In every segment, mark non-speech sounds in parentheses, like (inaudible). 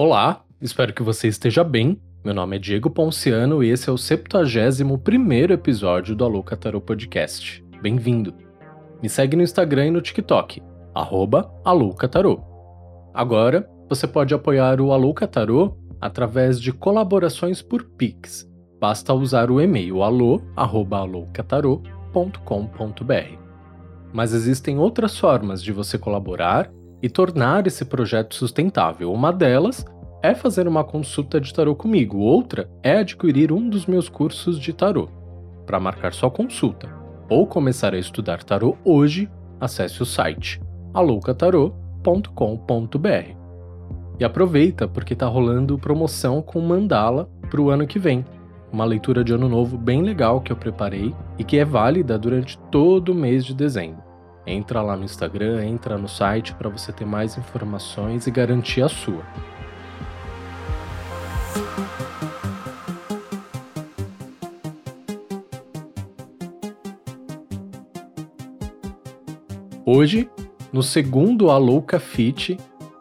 Olá, espero que você esteja bem. Meu nome é Diego Ponciano e esse é o 71 episódio do Alô Catarô Podcast. Bem-vindo! Me segue no Instagram e no TikTok, arroba. Agora, você pode apoiar o Alô Catarô através de colaborações por Pix. Basta usar o e-mail alô.alôcatarô.com.br. Mas existem outras formas de você colaborar e tornar esse projeto sustentável. Uma delas é fazer uma consulta de tarô comigo, outra é adquirir um dos meus cursos de tarô. Para marcar sua consulta ou começar a estudar tarô hoje, acesse o site aloucatarô.com.br. E aproveita porque está rolando promoção com mandala para o ano que vem. Uma leitura de ano novo bem legal que eu preparei e que é válida durante todo o mês de dezembro. Entra lá no Instagram, entra no site para você ter mais informações e garantir a sua. Hoje, no segundo Alouca Fit,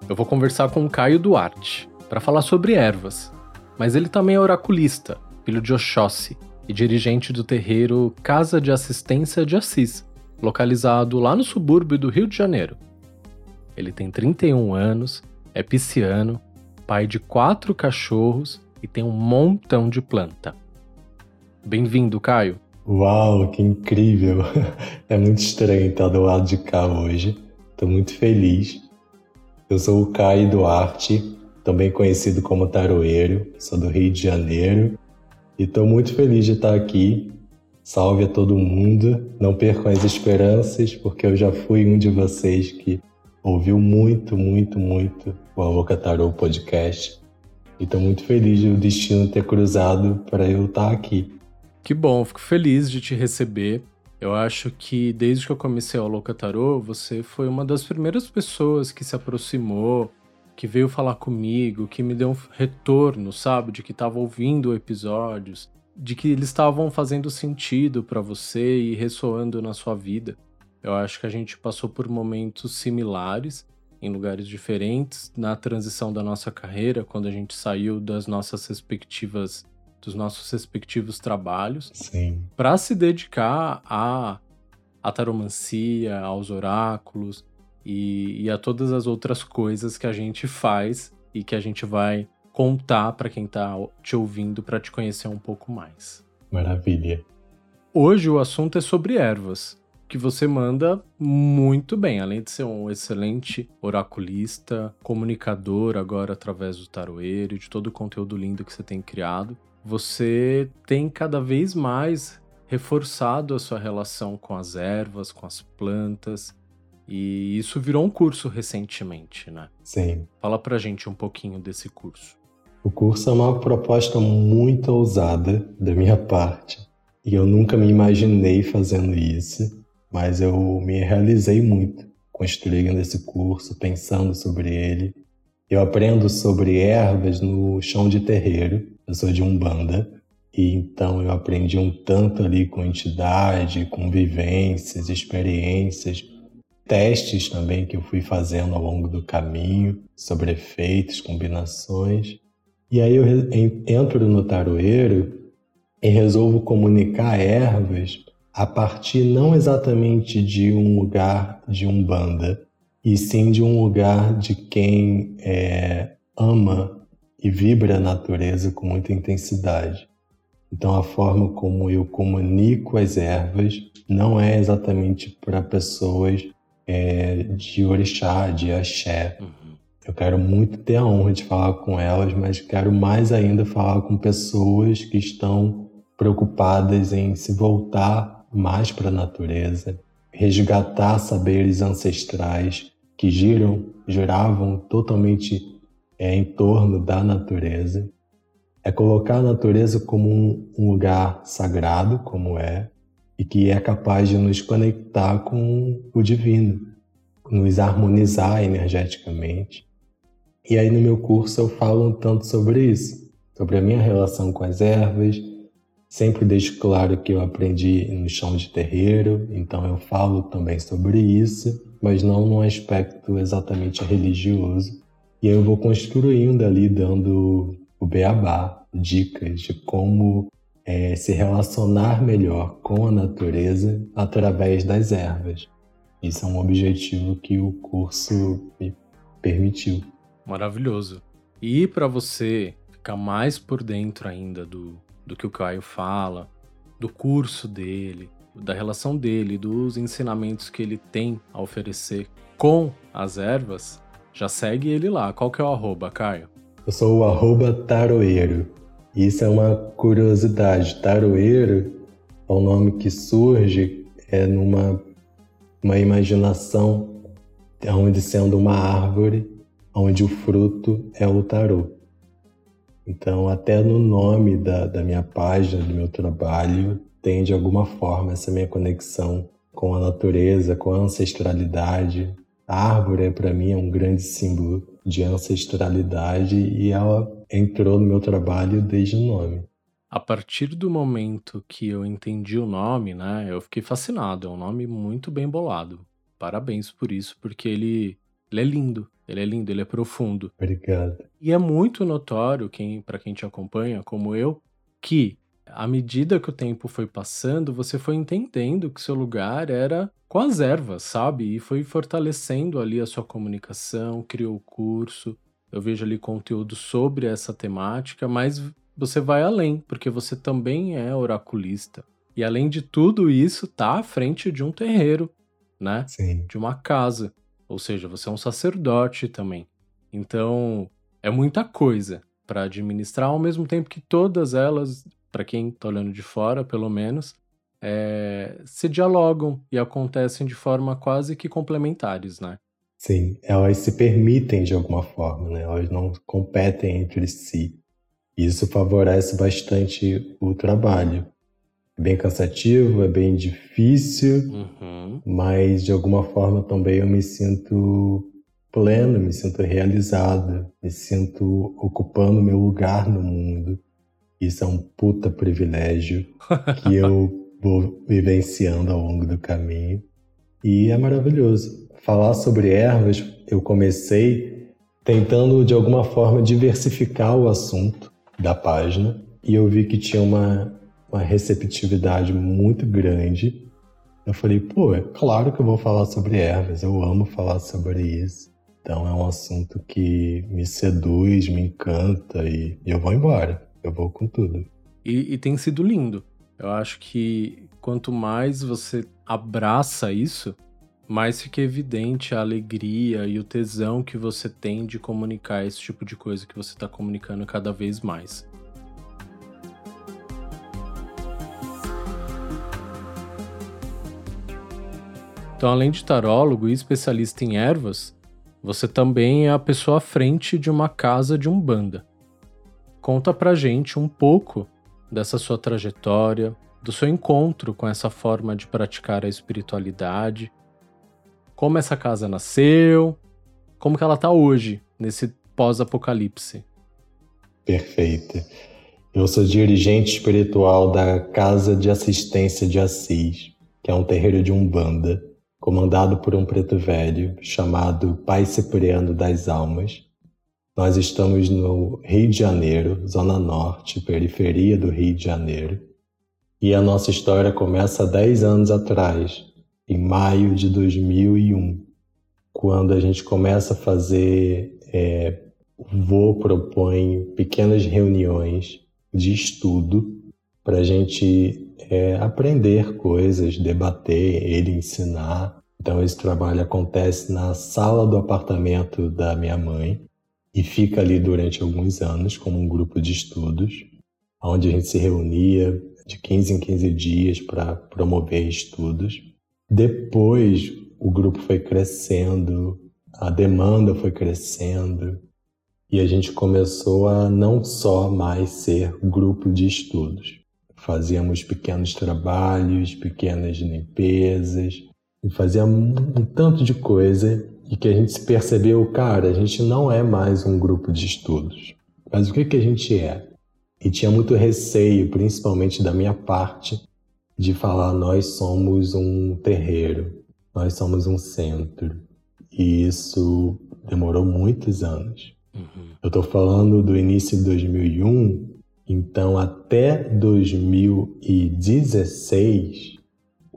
eu vou conversar com o Caio Duarte para falar sobre ervas. Mas ele também é oraculista, filho de Oxóssi e dirigente do terreiro Casa de Assistência de Assis, localizado lá no subúrbio do Rio de Janeiro. Ele tem 31 anos, é pisciano, pai de quatro cachorros e tem um montão de planta. Bem-vindo, Caio. Uau, que incrível! (laughs) É muito estranho estar do lado de cá hoje. Estou muito feliz. Eu sou o Caio Duarte, também conhecido como Taroeiro, sou do Rio de Janeiro e estou muito feliz de estar aqui Salve a todo mundo. Não percam as esperanças, porque eu já fui um de vocês que ouviu muito, muito, muito o Alô Tarô podcast. E estou muito feliz de o destino ter cruzado para eu estar aqui. Que bom, fico feliz de te receber. Eu acho que desde que eu comecei o Louca Tarô, você foi uma das primeiras pessoas que se aproximou, que veio falar comigo, que me deu um retorno, sabe? De que estava ouvindo episódios, de que eles estavam fazendo sentido para você e ressoando na sua vida. Eu acho que a gente passou por momentos similares em lugares diferentes na transição da nossa carreira, quando a gente saiu das nossas respectivas dos nossos respectivos trabalhos, para se dedicar a a taromancia, aos oráculos e, e a todas as outras coisas que a gente faz e que a gente vai contar para quem está te ouvindo para te conhecer um pouco mais. Maravilha. Hoje o assunto é sobre ervas, que você manda muito bem, além de ser um excelente oraculista, comunicador agora através do taroeiro e de todo o conteúdo lindo que você tem criado. Você tem cada vez mais reforçado a sua relação com as ervas, com as plantas, e isso virou um curso recentemente, né? Sim. Fala pra gente um pouquinho desse curso. O curso é uma proposta muito ousada da minha parte e eu nunca me imaginei fazendo isso, mas eu me realizei muito construindo esse curso, pensando sobre ele. Eu aprendo sobre ervas no chão de terreiro, eu sou de Umbanda, e então eu aprendi um tanto ali com entidade, com vivências, experiências, testes também que eu fui fazendo ao longo do caminho sobre efeitos, combinações. E aí eu entro no taroeiro e resolvo comunicar ervas a partir não exatamente de um lugar de umbanda, e sim de um lugar de quem é, ama e vibra a natureza com muita intensidade. Então a forma como eu comunico as ervas não é exatamente para pessoas é, de orixá, de axé. Uhum. Eu quero muito ter a honra de falar com elas, mas quero mais ainda falar com pessoas que estão preocupadas em se voltar mais para a natureza, resgatar saberes ancestrais que giram, giravam totalmente é, em torno da natureza. É colocar a natureza como um, um lugar sagrado, como é, e que é capaz de nos conectar com o divino, nos harmonizar energeticamente e aí no meu curso eu falo um tanto sobre isso, sobre a minha relação com as ervas. Sempre deixo claro que eu aprendi no chão de terreiro, então eu falo também sobre isso, mas não num aspecto exatamente religioso. E E eu vou construindo ali, dando o beabá, dicas de como é, se relacionar melhor com a natureza através das ervas. Isso é um objetivo que o curso me permitiu. Maravilhoso. E para você ficar mais por dentro ainda do, do que o Caio fala, do curso dele, da relação dele, dos ensinamentos que ele tem a oferecer com as ervas, já segue ele lá. Qual que é o arroba, Caio? Eu sou o arroba taroeiro. Isso é uma curiosidade. Taroeiro é um nome que surge é numa uma imaginação onde sendo uma árvore, onde o fruto é o tarô. Então, até no nome da, da minha página, do meu trabalho, tem de alguma forma essa minha conexão com a natureza, com a ancestralidade. A árvore, para mim, é um grande símbolo de ancestralidade e ela entrou no meu trabalho desde o nome. A partir do momento que eu entendi o nome, né, eu fiquei fascinado. É um nome muito bem bolado. Parabéns por isso, porque ele, ele é lindo. Ele é lindo, ele é profundo. Obrigado. E é muito notório, quem, para quem te acompanha, como eu, que à medida que o tempo foi passando, você foi entendendo que seu lugar era com as ervas, sabe? E foi fortalecendo ali a sua comunicação, criou o curso. Eu vejo ali conteúdo sobre essa temática, mas você vai além, porque você também é oraculista. E além de tudo isso, tá à frente de um terreiro, né? Sim. De uma casa. Ou seja, você é um sacerdote também. Então, é muita coisa para administrar, ao mesmo tempo que todas elas, para quem está olhando de fora, pelo menos, é, se dialogam e acontecem de forma quase que complementares, né? Sim, elas se permitem de alguma forma, né? Elas não competem entre si. Isso favorece bastante o trabalho. Bem cansativo, é bem difícil, uhum. mas de alguma forma também eu me sinto pleno, me sinto realizado, me sinto ocupando meu lugar no mundo. Isso é um puta privilégio (laughs) que eu vou vivenciando ao longo do caminho e é maravilhoso. Falar sobre ervas, eu comecei tentando de alguma forma diversificar o assunto da página e eu vi que tinha uma uma receptividade muito grande. Eu falei, pô, é claro que eu vou falar sobre ervas, eu amo falar sobre isso. Então é um assunto que me seduz, me encanta e, eu vou embora, eu vou com tudo. E, e tem sido lindo. Eu acho que quanto mais você abraça isso, mais fica evidente a alegria e o tesão que você tem de comunicar esse tipo de coisa que você está comunicando cada vez mais. Então, além de tarólogo e especialista em ervas, você também é a pessoa à frente de uma casa de umbanda. Conta pra gente um pouco dessa sua trajetória, do seu encontro com essa forma de praticar a espiritualidade, como essa casa nasceu, como que ela tá hoje, nesse pós-apocalipse. Perfeito. Eu sou dirigente espiritual da Casa de Assistência de Assis, que é um terreiro de Umbanda comandado por um preto velho chamado Pai Cipriano das Almas. Nós estamos no Rio de Janeiro, Zona Norte, periferia do Rio de Janeiro. E a nossa história começa há 10 anos atrás, em maio de 2001, quando a gente começa a fazer. É, o propõe pequenas reuniões de estudo para a gente é, aprender coisas, debater, ele ensinar. Então, esse trabalho acontece na sala do apartamento da minha mãe e fica ali durante alguns anos como um grupo de estudos, onde a gente se reunia de 15 em 15 dias para promover estudos. Depois, o grupo foi crescendo, a demanda foi crescendo e a gente começou a não só mais ser grupo de estudos. Fazíamos pequenos trabalhos, pequenas limpezas, e fazia um, um tanto de coisa e que a gente se percebeu, cara, a gente não é mais um grupo de estudos. Mas o que, que a gente é? E tinha muito receio, principalmente da minha parte, de falar nós somos um terreiro, nós somos um centro. E isso demorou muitos anos. Uhum. Eu estou falando do início de 2001, então até 2016,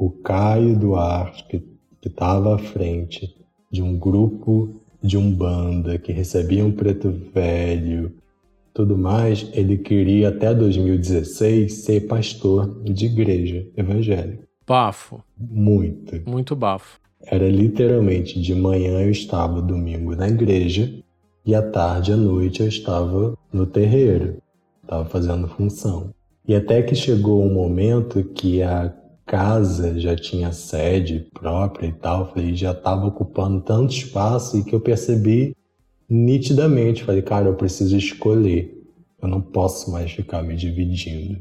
o Caio Duarte, que estava à frente de um grupo de umbanda que recebia um preto velho, tudo mais, ele queria até 2016 ser pastor de igreja evangélica. Bafo. Muito. Muito bafo. Era literalmente de manhã eu estava domingo na igreja e à tarde à noite eu estava no terreiro, estava fazendo função. E até que chegou um momento que a casa já tinha sede própria e tal, falei, já estava ocupando tanto espaço e que eu percebi nitidamente, falei, cara, eu preciso escolher. Eu não posso mais ficar me dividindo.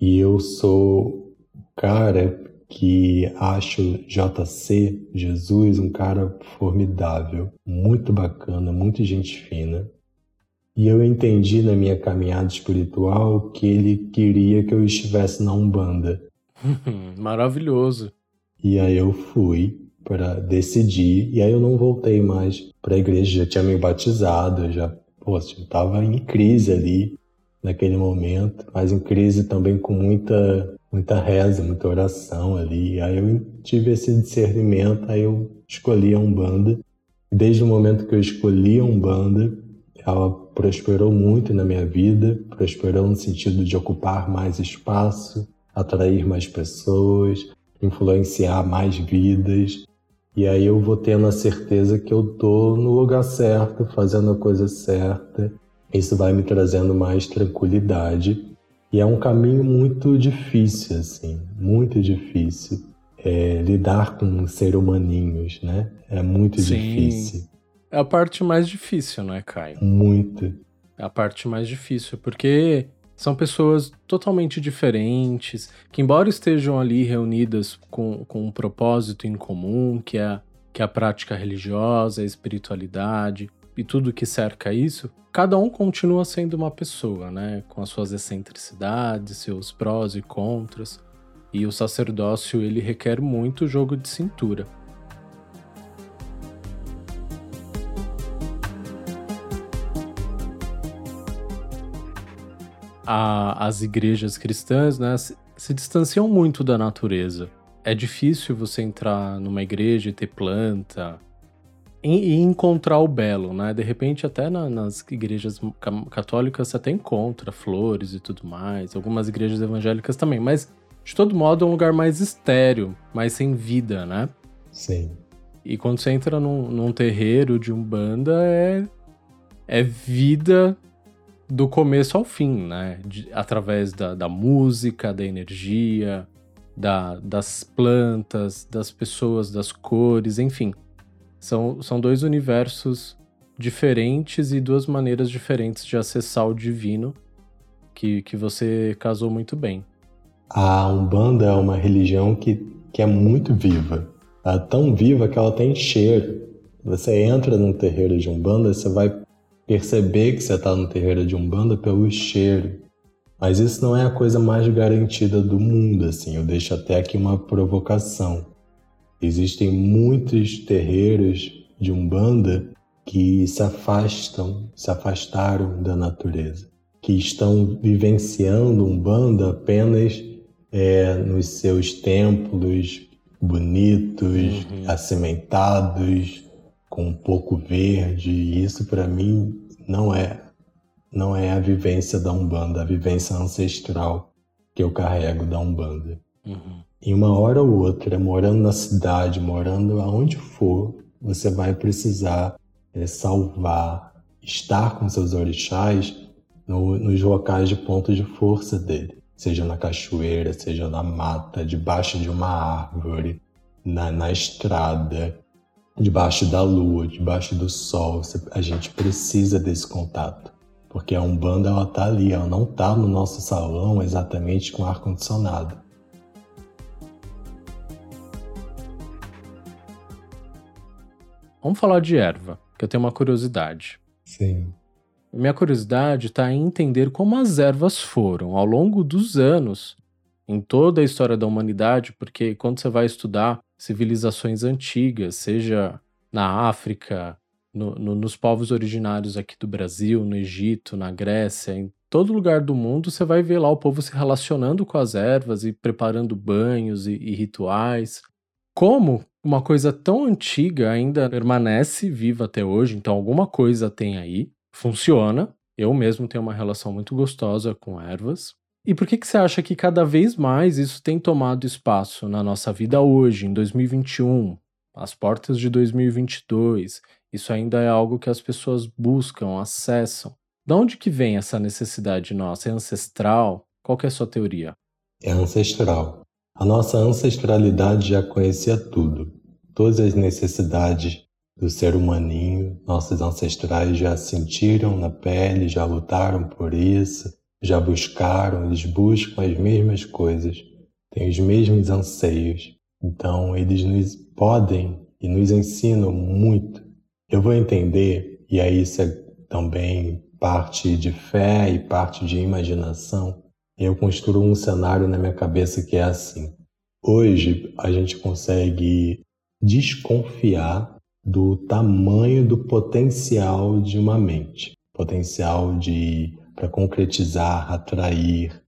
E eu sou cara que acho JC, Jesus, um cara formidável, muito bacana, muito gente fina. E eu entendi na minha caminhada espiritual que ele queria que eu estivesse na Umbanda. (laughs) Maravilhoso. E aí eu fui para decidir, e aí eu não voltei mais para a igreja, já tinha me batizado, já, pô, estava em crise ali naquele momento, mas em crise também com muita muita reza, muita oração ali. Aí eu tive esse discernimento, aí eu escolhi a Umbanda. Desde o momento que eu escolhi a Umbanda, ela prosperou muito na minha vida, prosperou no sentido de ocupar mais espaço, atrair mais pessoas, influenciar mais vidas. E aí eu vou tendo a certeza que eu tô no lugar certo, fazendo a coisa certa. Isso vai me trazendo mais tranquilidade e é um caminho muito difícil, assim, muito difícil. É, lidar com ser humaninhos, né? É muito Sim. difícil. É a parte mais difícil, né, Caio? Muito. É a parte mais difícil, porque são pessoas totalmente diferentes, que embora estejam ali reunidas com, com um propósito em comum, que é, que é a prática religiosa, a espiritualidade e tudo que cerca isso, cada um continua sendo uma pessoa, né? Com as suas excentricidades, seus prós e contras. E o sacerdócio ele requer muito jogo de cintura. A, as igrejas cristãs né, se, se distanciam muito da natureza. É difícil você entrar numa igreja e ter planta, e, encontrar o belo, né? De repente, até na, nas igrejas católicas você até encontra flores e tudo mais, algumas igrejas evangélicas também, mas de todo modo é um lugar mais estéreo, mais sem vida, né? Sim. E quando você entra num, num terreiro de umbanda, é, é vida do começo ao fim, né? De, através da, da música, da energia, da, das plantas, das pessoas, das cores, enfim. São, são dois universos diferentes e duas maneiras diferentes de acessar o divino que, que você casou muito bem. A Umbanda é uma religião que, que é muito viva. É tão viva que ela tem cheiro. Você entra num terreiro de Umbanda, você vai perceber que você está no terreiro de Umbanda pelo cheiro. Mas isso não é a coisa mais garantida do mundo, assim. Eu deixo até aqui uma provocação. Existem muitos terreiros de Umbanda que se afastam, se afastaram da natureza, que estão vivenciando Umbanda apenas é, nos seus templos bonitos, uhum. acimentados, com um pouco verde. E isso para mim não é não é a vivência da Umbanda, a vivência ancestral que eu carrego da Umbanda. Uhum. Em uma hora ou outra, morando na cidade, morando aonde for, você vai precisar é, salvar, estar com seus orixás no, nos locais de ponto de força dele. Seja na cachoeira, seja na mata, debaixo de uma árvore, na, na estrada, debaixo da lua, debaixo do sol. A gente precisa desse contato. Porque a Umbanda, ela tá ali, ela não tá no nosso salão exatamente com ar-condicionado. Vamos falar de erva, que eu tenho uma curiosidade. Sim. Minha curiosidade está em entender como as ervas foram, ao longo dos anos, em toda a história da humanidade, porque quando você vai estudar civilizações antigas, seja na África, no, no, nos povos originários aqui do Brasil, no Egito, na Grécia, em todo lugar do mundo, você vai ver lá o povo se relacionando com as ervas e preparando banhos e, e rituais. Como uma coisa tão antiga ainda permanece viva até hoje, então alguma coisa tem aí, funciona. Eu mesmo tenho uma relação muito gostosa com ervas. E por que, que você acha que cada vez mais isso tem tomado espaço na nossa vida hoje, em 2021, às portas de 2022? Isso ainda é algo que as pessoas buscam, acessam. De onde que vem essa necessidade nossa? É ancestral? Qual é a sua teoria? É ancestral. A nossa ancestralidade já conhecia tudo. Todas as necessidades do ser humaninho, nossos ancestrais já sentiram na pele, já lutaram por isso, já buscaram, eles buscam as mesmas coisas, têm os mesmos anseios. Então, eles nos podem e nos ensinam muito. Eu vou entender, e aí isso é também parte de fé e parte de imaginação, eu construo um cenário na minha cabeça que é assim. Hoje a gente consegue desconfiar do tamanho do potencial de uma mente, potencial de para concretizar, atrair,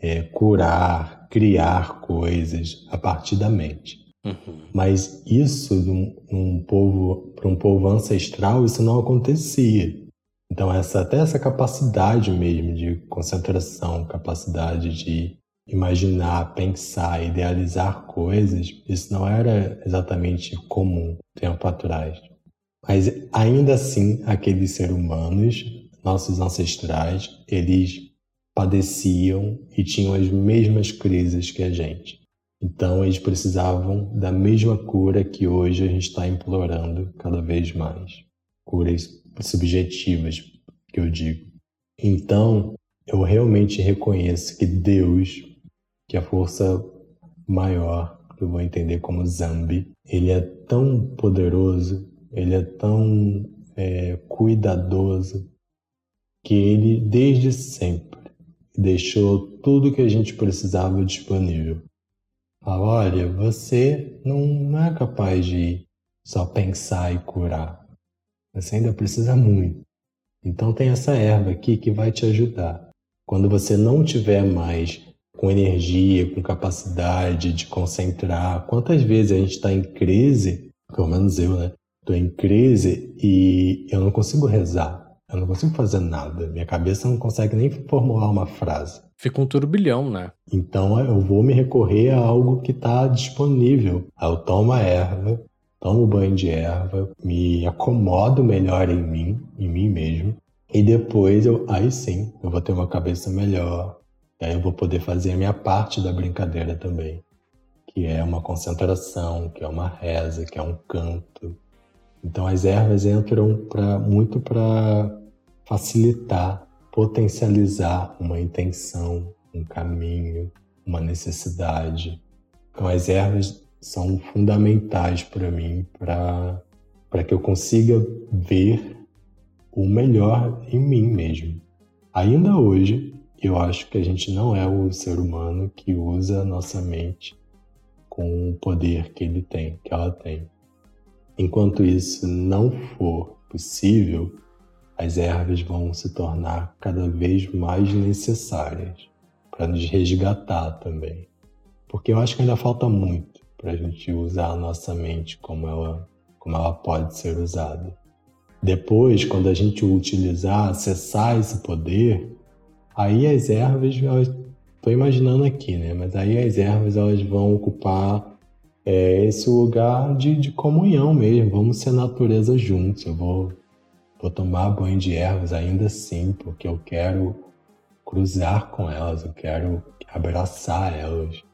é, curar, criar coisas a partir da mente. Uhum. Mas isso num, num povo para um povo ancestral isso não acontecia. Então, essa, até essa capacidade mesmo de concentração, capacidade de imaginar, pensar, idealizar coisas, isso não era exatamente comum tempo atrás. Mas ainda assim, aqueles seres humanos, nossos ancestrais, eles padeciam e tinham as mesmas crises que a gente. Então, eles precisavam da mesma cura que hoje a gente está implorando cada vez mais. Curas subjetivas, que eu digo. Então, eu realmente reconheço que Deus, que é a força maior, que eu vou entender como Zambi, ele é tão poderoso, ele é tão é, cuidadoso, que ele, desde sempre, deixou tudo que a gente precisava disponível. Fala, olha, você não, é capaz de só pensar e curar. Você ainda precisa muito. Então tem essa erva aqui que vai te ajudar. Quando você não tiver mais com energia, com capacidade de concentrar, quantas vezes a gente está em crise, pelo menos eu, né? Estou em crise e eu não consigo rezar. Eu não consigo fazer nada. Minha cabeça não consegue nem formular uma frase. Fica um turbilhão, né? Então eu vou me recorrer a algo que está disponível. Eu tomo a erva, tomo banho de erva, me acomodo melhor em mim, em mim mesmo, e depois eu, aí sim, eu vou ter uma cabeça melhor, e aí eu vou poder fazer a minha parte da brincadeira também, que é uma concentração, que é uma reza, que é um canto. Então as ervas entram pra, muito para facilitar, potencializar uma intenção, um caminho, uma necessidade. Então as ervas são fundamentais para mim, para que eu consiga ver o melhor em mim mesmo. Ainda hoje, eu acho que a gente não é o ser humano que usa a nossa mente com o poder que ele tem, que ela tem. Enquanto isso não for possível, as ervas vão se tornar cada vez mais necessárias para nos resgatar também. Porque eu acho que ainda falta muito para a gente usar a nossa mente como ela, como ela pode ser usada. Depois, quando a gente utilizar, acessar esse poder, aí as ervas, estou imaginando aqui, né? Mas aí as ervas elas vão ocupar é, esse lugar de, de comunhão mesmo. Vamos ser natureza juntos. Eu vou, vou tomar banho de ervas ainda assim, porque eu quero cruzar com elas, eu quero abraçar elas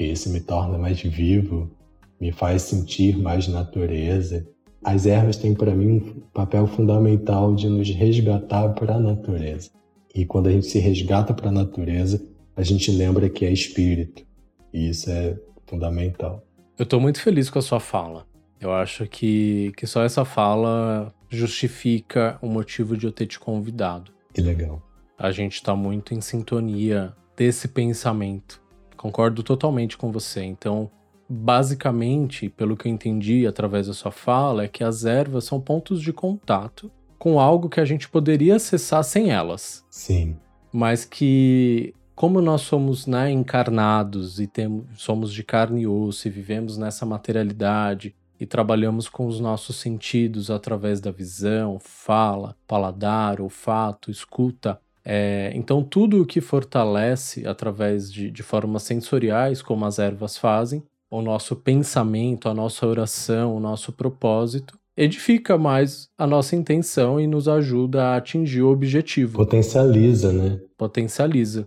porque isso me torna mais vivo, me faz sentir mais natureza. As ervas têm para mim um papel fundamental de nos resgatar para a natureza. E quando a gente se resgata para a natureza, a gente lembra que é espírito. E isso é fundamental. Eu estou muito feliz com a sua fala. Eu acho que, que só essa fala justifica o motivo de eu ter te convidado. Que legal. A gente está muito em sintonia desse pensamento Concordo totalmente com você. Então, basicamente, pelo que eu entendi através da sua fala, é que as ervas são pontos de contato com algo que a gente poderia acessar sem elas. Sim. Mas que, como nós somos né, encarnados e temos, somos de carne e osso e vivemos nessa materialidade e trabalhamos com os nossos sentidos através da visão, fala, paladar, olfato, escuta, é, então, tudo o que fortalece através de, de formas sensoriais, como as ervas fazem, o nosso pensamento, a nossa oração, o nosso propósito, edifica mais a nossa intenção e nos ajuda a atingir o objetivo. Potencializa, né? Potencializa.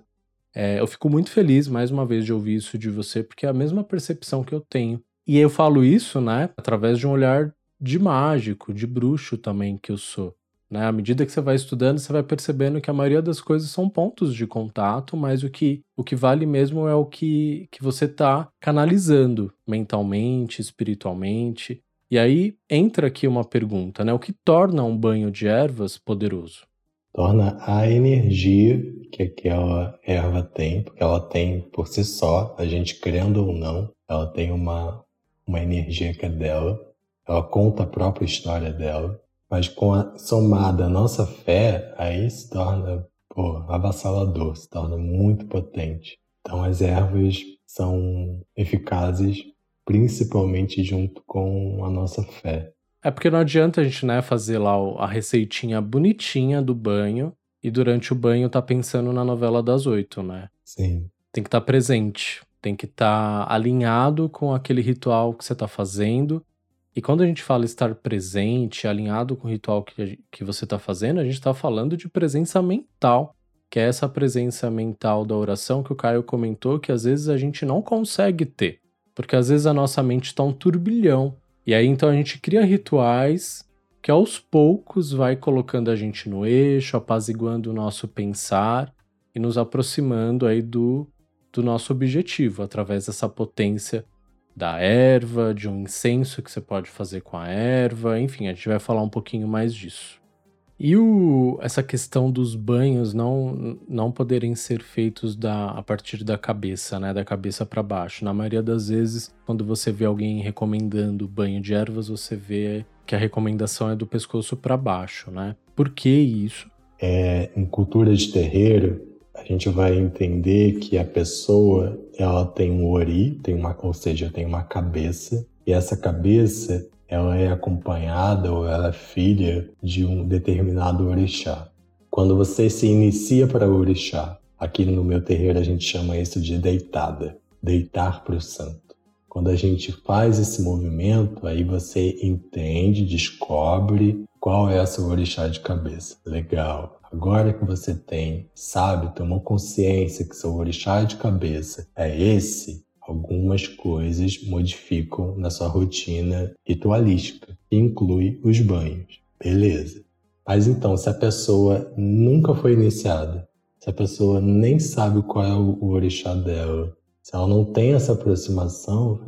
É, eu fico muito feliz, mais uma vez, de ouvir isso de você, porque é a mesma percepção que eu tenho. E eu falo isso, né, através de um olhar de mágico, de bruxo também que eu sou. Né? À medida que você vai estudando, você vai percebendo que a maioria das coisas são pontos de contato, mas o que, o que vale mesmo é o que, que você está canalizando mentalmente, espiritualmente. E aí entra aqui uma pergunta, né? O que torna um banho de ervas poderoso? Torna a energia que aquela erva tem, porque ela tem por si só, a gente crendo ou não, ela tem uma, uma energia que é dela, ela conta a própria história dela. Mas com a somada a nossa fé, aí se torna pô, avassalador, se torna muito potente. Então as ervas são eficazes principalmente junto com a nossa fé. É porque não adianta a gente né, fazer lá a receitinha bonitinha do banho e durante o banho tá pensando na novela das oito, né? Sim. Tem que estar tá presente, tem que estar tá alinhado com aquele ritual que você tá fazendo e quando a gente fala estar presente, alinhado com o ritual que, que você está fazendo, a gente está falando de presença mental, que é essa presença mental da oração que o Caio comentou que às vezes a gente não consegue ter, porque às vezes a nossa mente está um turbilhão. E aí então a gente cria rituais que aos poucos vai colocando a gente no eixo, apaziguando o nosso pensar e nos aproximando aí do, do nosso objetivo através dessa potência da erva, de um incenso que você pode fazer com a erva, enfim, a gente vai falar um pouquinho mais disso. E o, essa questão dos banhos não, não poderem ser feitos da, a partir da cabeça, né, da cabeça para baixo. Na maioria das vezes, quando você vê alguém recomendando banho de ervas, você vê que a recomendação é do pescoço para baixo, né? Por que isso? É, em cultura de terreiro, a gente vai entender que a pessoa ela tem um ori, tem uma, ou seja, tem uma cabeça, e essa cabeça ela é acompanhada ou ela é filha de um determinado orixá. Quando você se inicia para o orixá, aqui no meu terreiro a gente chama isso de deitada, deitar para o santo. Quando a gente faz esse movimento, aí você entende, descobre qual é a sua orixá de cabeça. Legal. Agora que você tem, sabe, tomou consciência que seu orixá de cabeça é esse, algumas coisas modificam na sua rotina ritualística, que inclui os banhos. Beleza. Mas então, se a pessoa nunca foi iniciada, se a pessoa nem sabe qual é o orixá dela, se ela não tem essa aproximação,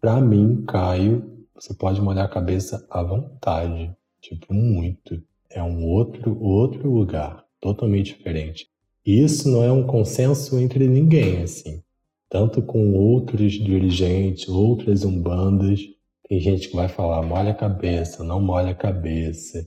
para mim, Caio, você pode molhar a cabeça à vontade, tipo, muito é um outro, outro lugar, totalmente diferente. Isso não é um consenso entre ninguém, assim. Tanto com outros dirigentes, outras umbandas, tem gente que vai falar, molha a cabeça, não molha a cabeça.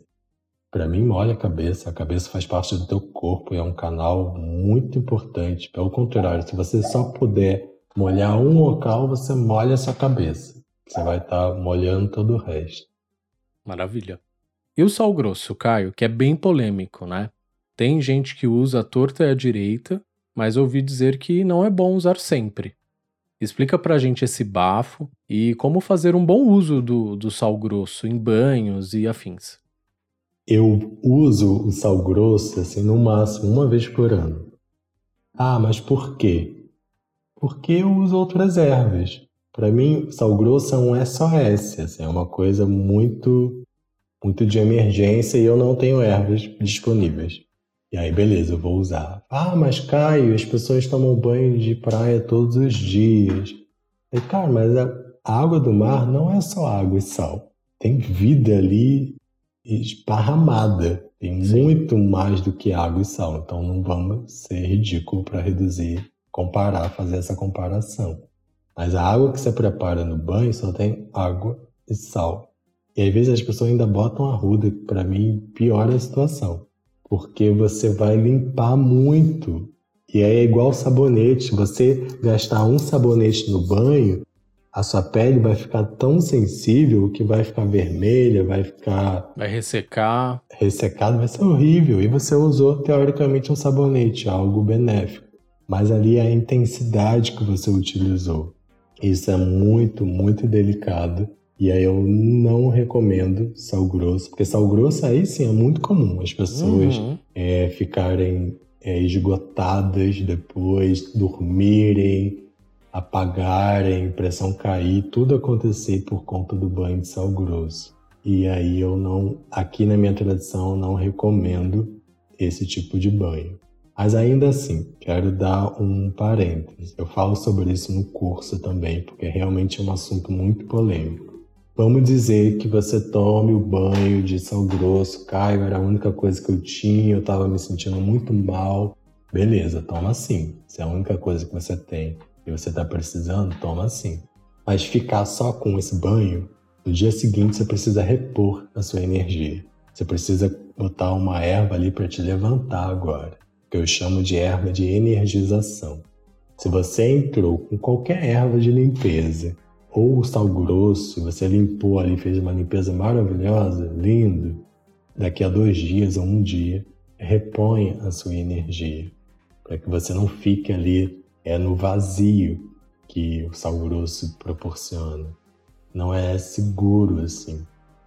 Para mim, molha a cabeça, a cabeça faz parte do teu corpo e é um canal muito importante. Pelo contrário, se você só puder molhar um local, você molha a sua cabeça. Você vai estar tá molhando todo o resto. Maravilha. E o sal grosso, Caio, que é bem polêmico, né? Tem gente que usa a torta e a direita, mas ouvi dizer que não é bom usar sempre. Explica pra gente esse bafo e como fazer um bom uso do, do sal grosso em banhos e afins. Eu uso o sal grosso assim no máximo uma vez por ano. Ah, mas por quê? Porque eu uso outras ervas. Para mim, sal grosso é um SOS, assim, é uma coisa muito muito de emergência e eu não tenho ervas disponíveis. E aí, beleza, eu vou usar. Ah, mas Caio, as pessoas tomam banho de praia todos os dias. E, cara, mas a água do mar não é só água e sal. Tem vida ali esparramada. Tem Sim. muito mais do que água e sal. Então não vamos ser ridículo para reduzir, comparar, fazer essa comparação. Mas a água que você prepara no banho só tem água e sal. E às vezes as pessoas ainda botam a ruda, que para mim piora a situação. Porque você vai limpar muito. E é igual sabonete. Você gastar um sabonete no banho, a sua pele vai ficar tão sensível que vai ficar vermelha, vai ficar. Vai ressecar. Ressecado, vai ser horrível. E você usou, teoricamente, um sabonete, algo benéfico. Mas ali é a intensidade que você utilizou. Isso é muito, muito delicado e aí eu não recomendo sal grosso, porque sal grosso aí sim é muito comum as pessoas uhum. é, ficarem é, esgotadas depois, dormirem, apagarem, pressão cair, tudo acontecer por conta do banho de sal grosso. E aí eu não, aqui na minha tradição, não recomendo esse tipo de banho. Mas ainda assim, quero dar um parênteses. Eu falo sobre isso no curso também, porque realmente é um assunto muito polêmico. Vamos dizer que você tome o banho de sal grosso, Caio, era a única coisa que eu tinha, eu estava me sentindo muito mal. Beleza, toma sim. Se é a única coisa que você tem e você está precisando, toma sim. Mas ficar só com esse banho, no dia seguinte você precisa repor a sua energia. Você precisa botar uma erva ali para te levantar agora, que eu chamo de erva de energização. Se você entrou com qualquer erva de limpeza ou o sal grosso, você limpou ali, fez uma limpeza maravilhosa, lindo, daqui a dois dias ou um dia, reponha a sua energia, para que você não fique ali é no vazio que o sal grosso proporciona. Não é seguro assim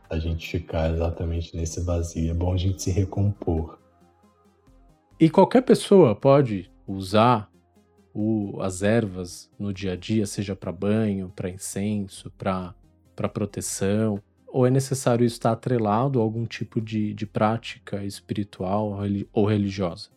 a gente ficar exatamente nesse vazio. É bom a gente se recompor. E qualquer pessoa pode usar o, as ervas no dia a dia, seja para banho, para incenso, para proteção? Ou é necessário estar atrelado a algum tipo de, de prática espiritual ou religiosa?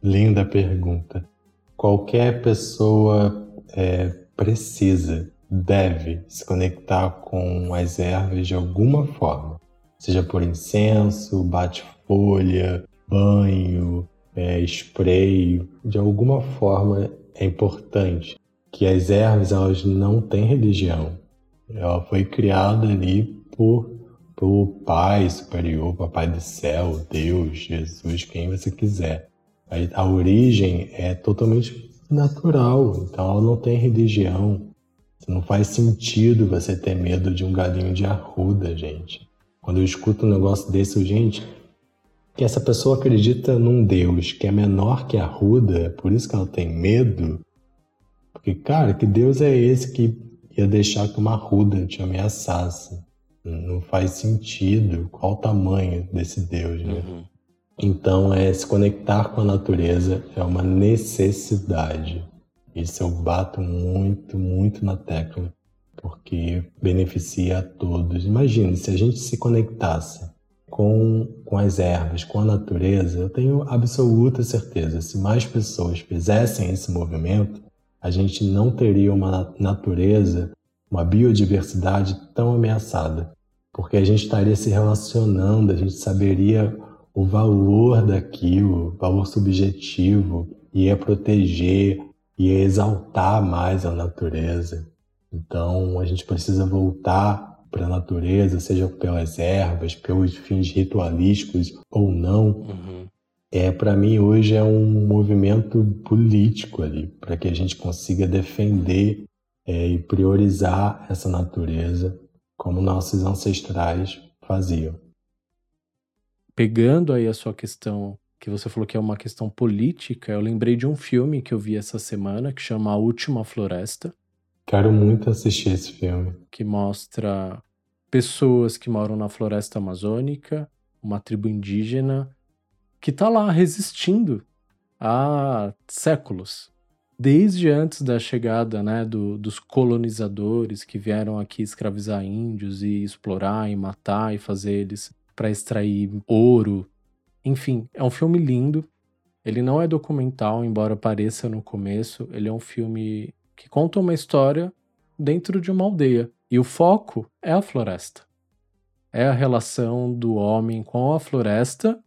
Linda pergunta. Qualquer pessoa é, precisa, deve se conectar com as ervas de alguma forma, seja por incenso, bate-folha, banho, é, spray, de alguma forma é importante que as ervas elas não têm religião. Ela foi criada ali por por Pai superior, Papai do céu, Deus, Jesus, quem você quiser. A, a origem é totalmente natural, então ela não tem religião. Não faz sentido você ter medo de um galinho de arruda, gente. Quando eu escuto um negócio desse, eu, gente, que essa pessoa acredita num Deus que é menor que a Ruda, por isso que ela tem medo. Porque, cara, que Deus é esse que ia deixar que uma Ruda te ameaçasse? Não faz sentido. Qual o tamanho desse Deus, né? Uhum. Então, é se conectar com a natureza é uma necessidade. Isso eu bato muito, muito na tecla, porque beneficia a todos. Imagine se a gente se conectasse com, com as ervas, com a natureza, eu tenho absoluta certeza, se mais pessoas fizessem esse movimento, a gente não teria uma natureza, uma biodiversidade tão ameaçada, porque a gente estaria se relacionando, a gente saberia o valor daquilo, valor subjetivo, ia proteger, ia exaltar mais a natureza. Então a gente precisa voltar para a natureza, seja pelas ervas, pelos fins ritualísticos ou não, uhum. é para mim hoje é um movimento político ali, para que a gente consiga defender é, e priorizar essa natureza como nossos ancestrais faziam. Pegando aí a sua questão, que você falou que é uma questão política, eu lembrei de um filme que eu vi essa semana que chama A Última Floresta Quero muito assistir esse filme. Que mostra pessoas que moram na floresta amazônica, uma tribo indígena, que está lá resistindo há séculos. Desde antes da chegada né, do, dos colonizadores que vieram aqui escravizar índios e explorar e matar e fazer eles para extrair ouro. Enfim, é um filme lindo. Ele não é documental, embora pareça no começo. Ele é um filme que conta uma história dentro de uma aldeia. E o foco é a floresta. É a relação do homem com a floresta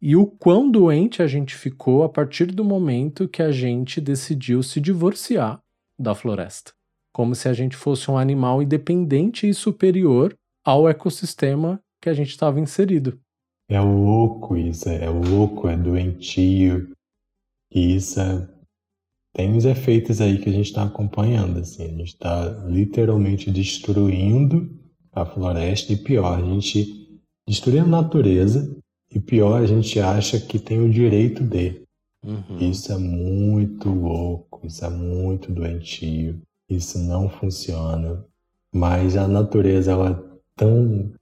e o quão doente a gente ficou a partir do momento que a gente decidiu se divorciar da floresta. como se a gente fosse um animal independente e superior ao ecossistema que a gente estava inserido. É louco isso, é louco, é doentio. Isso é... tem os efeitos aí que a gente está acompanhando. Assim, a gente está literalmente destruindo a floresta e pior, a gente destruir a natureza e pior, a gente acha que tem o direito de. Uhum. Isso é muito louco, isso é muito doentio, isso não funciona. Mas a natureza ela é tão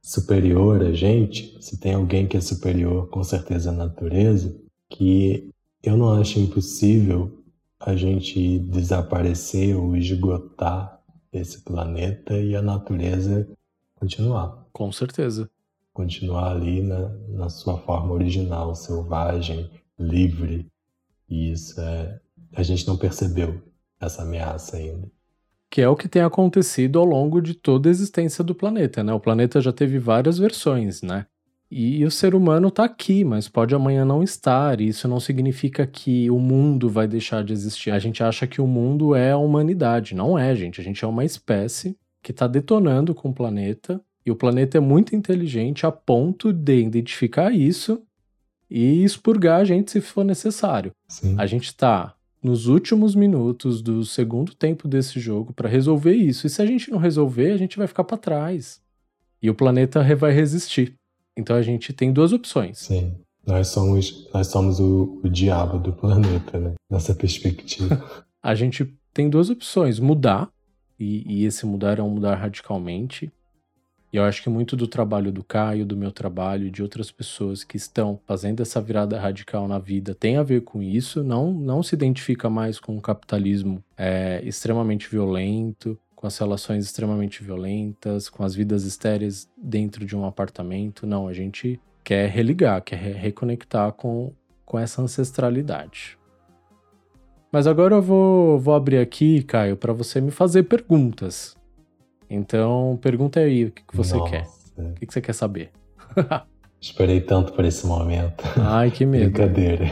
superior a gente, se tem alguém que é superior, com certeza a natureza, que eu não acho impossível a gente desaparecer ou esgotar esse planeta e a natureza continuar. Com certeza. Continuar ali na, na sua forma original, selvagem, livre. E isso é. A gente não percebeu essa ameaça ainda. Que é o que tem acontecido ao longo de toda a existência do planeta, né? O planeta já teve várias versões, né? E o ser humano está aqui, mas pode amanhã não estar. E isso não significa que o mundo vai deixar de existir. A gente acha que o mundo é a humanidade. Não é, gente. A gente é uma espécie que está detonando com o planeta. E o planeta é muito inteligente a ponto de identificar isso e expurgar a gente se for necessário. Sim. A gente está nos últimos minutos do segundo tempo desse jogo para resolver isso. E se a gente não resolver, a gente vai ficar para trás. E o planeta vai resistir. Então a gente tem duas opções. Sim. Nós somos, nós somos o, o diabo do planeta, né? Nessa perspectiva. (laughs) (laughs) a gente tem duas opções: mudar, e, e esse mudar é um mudar radicalmente, e eu acho que muito do trabalho do Caio, do meu trabalho de outras pessoas que estão fazendo essa virada radical na vida tem a ver com isso. Não, não se identifica mais com o capitalismo é, extremamente violento, com as relações extremamente violentas, com as vidas estéreis dentro de um apartamento. Não, a gente quer religar, quer reconectar com, com essa ancestralidade. Mas agora eu vou, vou abrir aqui, Caio, para você me fazer perguntas. Então, pergunta aí o que, que você Nossa. quer. O que, que você quer saber? (laughs) Esperei tanto por esse momento. Ai, que medo. Brincadeira.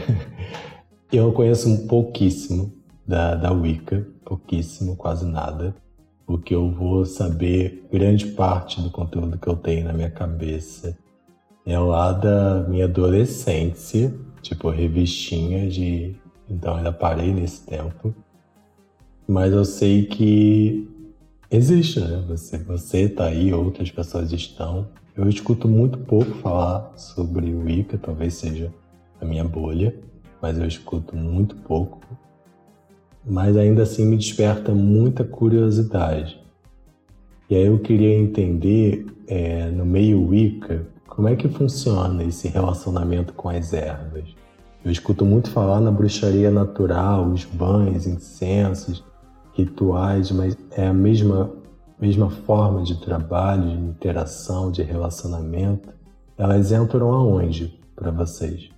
Eu conheço um pouquíssimo da, da Wicca, pouquíssimo, quase nada, porque eu vou saber grande parte do conteúdo que eu tenho na minha cabeça é lá da minha adolescência, tipo revistinha de. Então ainda parei nesse tempo. Mas eu sei que Existe, né? Você, você tá aí, outras pessoas estão. Eu escuto muito pouco falar sobre o Wicca, talvez seja a minha bolha, mas eu escuto muito pouco. Mas ainda assim me desperta muita curiosidade. E aí eu queria entender, é, no meio Wicca, como é que funciona esse relacionamento com as ervas. Eu escuto muito falar na bruxaria natural, os banhos, incensos, rituais, mas é a mesma, mesma forma de trabalho, de interação, de relacionamento. Elas entram aonde para vocês?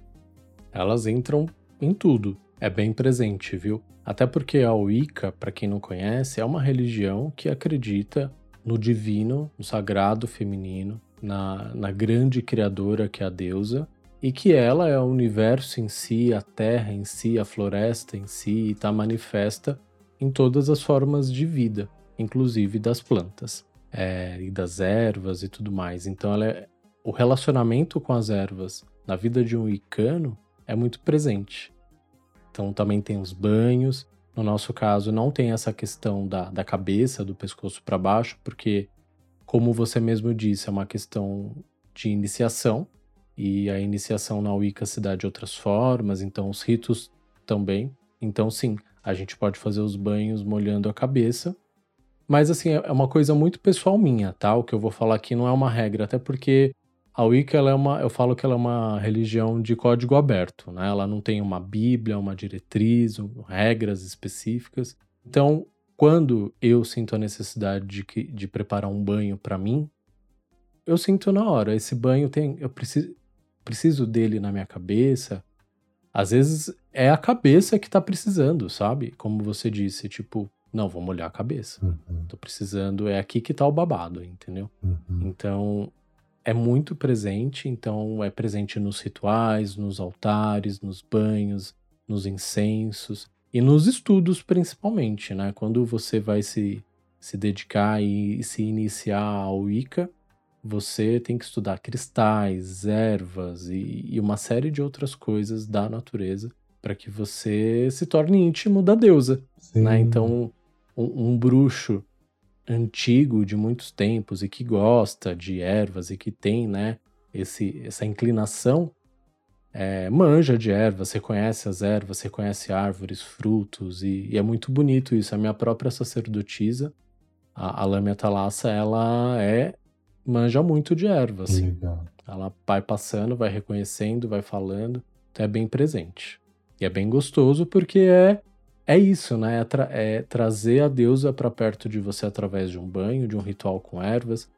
Elas entram em tudo. É bem presente, viu? Até porque a Wicca, para quem não conhece, é uma religião que acredita no divino, no sagrado feminino, na, na grande criadora que é a deusa, e que ela é o universo em si, a terra em si, a floresta em si, e está manifesta em todas as formas de vida, inclusive das plantas é, e das ervas e tudo mais. Então, é, o relacionamento com as ervas na vida de um icano é muito presente. Então, também tem os banhos. No nosso caso, não tem essa questão da, da cabeça, do pescoço para baixo, porque, como você mesmo disse, é uma questão de iniciação. E a iniciação na Wicca se dá de outras formas, então os ritos também. Então, sim, a gente pode fazer os banhos molhando a cabeça. Mas assim, é uma coisa muito pessoal minha, tá? O que eu vou falar aqui não é uma regra, até porque a Wicca ela é uma, eu falo que ela é uma religião de código aberto, né? Ela não tem uma bíblia, uma diretriz, regras específicas. Então, quando eu sinto a necessidade de, que, de preparar um banho para mim, eu sinto na hora. Esse banho tem, eu preciso, preciso dele na minha cabeça. Às vezes é a cabeça que tá precisando, sabe? Como você disse, tipo, não, vou molhar a cabeça. Uhum. Tô precisando, é aqui que tá o babado, entendeu? Uhum. Então, é muito presente, então é presente nos rituais, nos altares, nos banhos, nos incensos. E nos estudos, principalmente, né? Quando você vai se, se dedicar e se iniciar ao Wicca, você tem que estudar cristais, ervas e, e uma série de outras coisas da natureza para que você se torne íntimo da deusa. Né? Então, um, um bruxo antigo de muitos tempos e que gosta de ervas e que tem né, esse, essa inclinação, é, manja de ervas, você conhece as ervas, você conhece árvores, frutos, e, e, é muito bonito isso. A minha própria sacerdotisa, a, a Lâmia Thalassa, ela é manja muito de ervas. Legal. Ela vai passando, vai reconhecendo, vai falando, então é bem presente. E é bem gostoso porque é é isso, né? É, tra é trazer a deusa para perto de você através de um banho, de um ritual com ervas,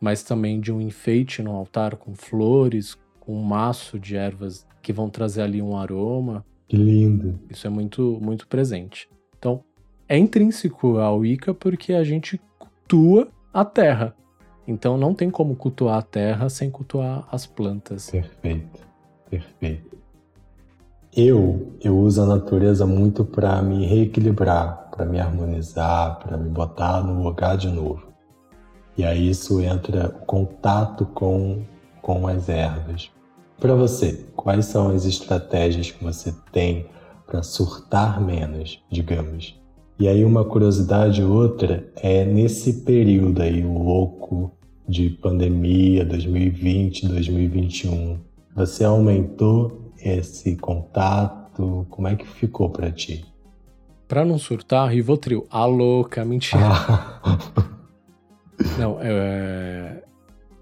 mas também de um enfeite no altar com flores, com um maço de ervas que vão trazer ali um aroma. Que lindo. Isso é muito, muito presente. Então, é intrínseco ao Wicca porque a gente cultua a terra. Então, não tem como cultuar a terra sem cultuar as plantas. Perfeito, perfeito. Eu, eu uso a natureza muito para me reequilibrar, para me harmonizar, para me botar no lugar de novo. E aí isso entra o contato com, com as ervas. Para você, quais são as estratégias que você tem para surtar menos, digamos? E aí uma curiosidade outra é nesse período aí louco de pandemia 2020, 2021, você aumentou esse contato? Como é que ficou para ti? Para não surtar, Rivotril. A louca, mentira. Ah. (laughs) não, é...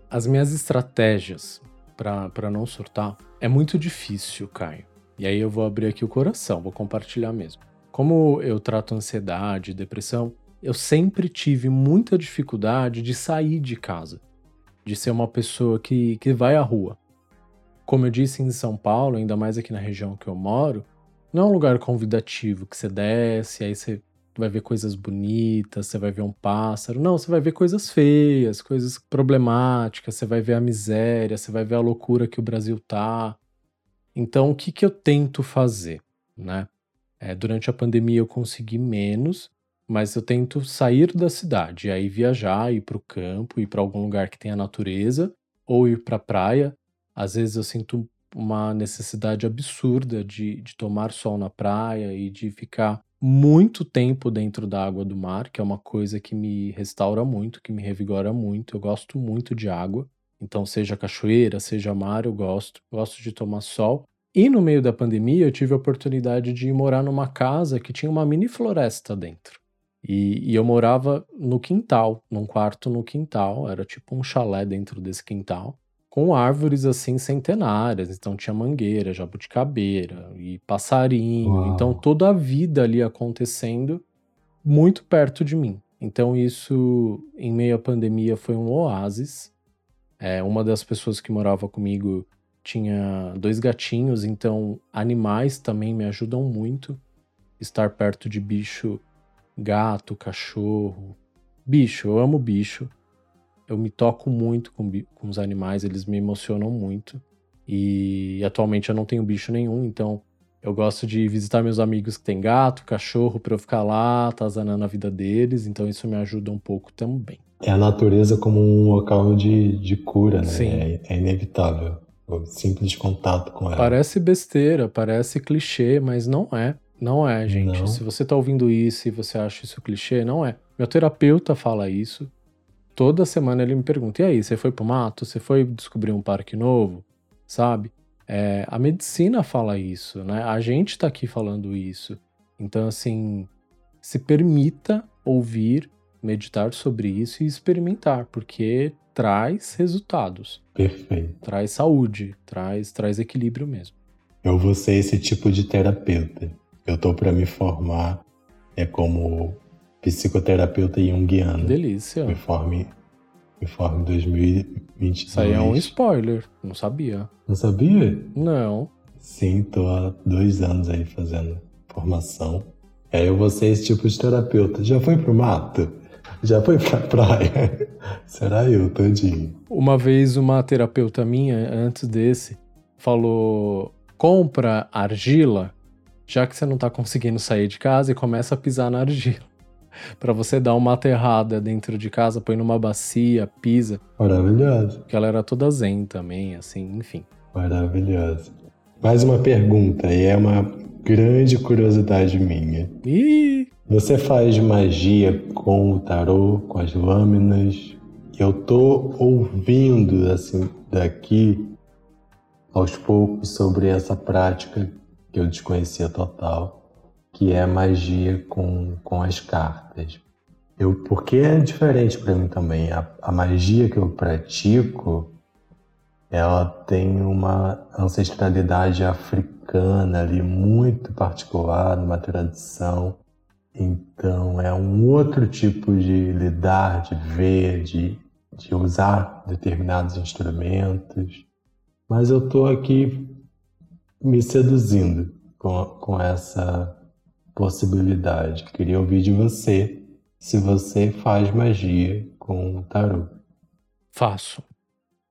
as minhas estratégias para não surtar é muito difícil, Caio. E aí eu vou abrir aqui o coração, vou compartilhar mesmo. Como eu trato ansiedade, depressão, eu sempre tive muita dificuldade de sair de casa, de ser uma pessoa que, que vai à rua. Como eu disse em São Paulo, ainda mais aqui na região que eu moro, não é um lugar convidativo que você desce, aí você vai ver coisas bonitas, você vai ver um pássaro. Não, você vai ver coisas feias, coisas problemáticas, você vai ver a miséria, você vai ver a loucura que o Brasil tá. Então, o que, que eu tento fazer, né? É, durante a pandemia eu consegui menos, mas eu tento sair da cidade, aí viajar, ir para o campo, ir para algum lugar que tenha natureza, ou ir para a praia. Às vezes eu sinto uma necessidade absurda de, de tomar sol na praia e de ficar muito tempo dentro da água do mar, que é uma coisa que me restaura muito, que me revigora muito. Eu gosto muito de água. Então, seja cachoeira, seja mar, eu gosto. Gosto de tomar sol. E no meio da pandemia, eu tive a oportunidade de morar numa casa que tinha uma mini floresta dentro. E, e, eu morava no quintal, num quarto no quintal, era tipo um chalé dentro desse quintal com árvores assim centenárias. Então tinha mangueira, jabuticabeira e passarinho. Uau. Então toda a vida ali acontecendo muito perto de mim. Então isso, em meio à pandemia, foi um oásis. É, uma das pessoas que morava comigo tinha dois gatinhos, então animais também me ajudam muito. Estar perto de bicho, gato, cachorro. Bicho, eu amo bicho eu me toco muito com, com os animais, eles me emocionam muito. E atualmente eu não tenho bicho nenhum, então eu gosto de visitar meus amigos que têm gato, cachorro, para eu ficar lá, atazanando a vida deles, então isso me ajuda um pouco também. É a natureza como um local de, de cura, né? Sim. É, é inevitável. O simples contato com ela. Parece besteira, parece clichê, mas não é. Não é, gente. Não. Se você tá ouvindo isso e você acha isso clichê, não é. Meu terapeuta fala isso toda semana ele me pergunta: e aí, você foi pro mato? Você foi descobrir um parque novo? Sabe? É, a medicina fala isso, né? A gente tá aqui falando isso. Então, assim, se permita ouvir, meditar sobre isso e experimentar, porque traz resultados. Perfeito. Traz saúde, traz, traz equilíbrio mesmo. Eu vou ser esse tipo de terapeuta. Eu tô para me formar é como psicoterapeuta junguiano. Delícia. Me forme, me forme em 2022. Isso aí é um spoiler, não sabia. Não sabia? Não. Sim, tô há dois anos aí fazendo formação. Aí eu vou ser esse tipo de terapeuta. Já foi pro mato? Já foi pra praia? (laughs) Será eu, todinho? Uma vez uma terapeuta minha, antes desse, falou: compra argila já que você não tá conseguindo sair de casa e começa a pisar na argila. Para você dar uma aterrada dentro de casa, põe numa bacia, pisa. Maravilhoso. Que ela era toda zen também, assim, enfim. Maravilhoso. Mais uma pergunta, e é uma grande curiosidade minha. Ih! Você faz magia com o tarô, com as lâminas? Eu tô ouvindo assim daqui aos poucos sobre essa prática que eu desconhecia total, que é a magia com, com as cartas. Eu, porque é diferente para mim também. A, a magia que eu pratico, ela tem uma ancestralidade africana ali muito particular, numa tradição. Então é um outro tipo de lidar, de ver, de, de usar determinados instrumentos. Mas eu estou aqui me seduzindo com, com essa possibilidade. Queria ouvir de você se você faz magia com o tarô. Faço.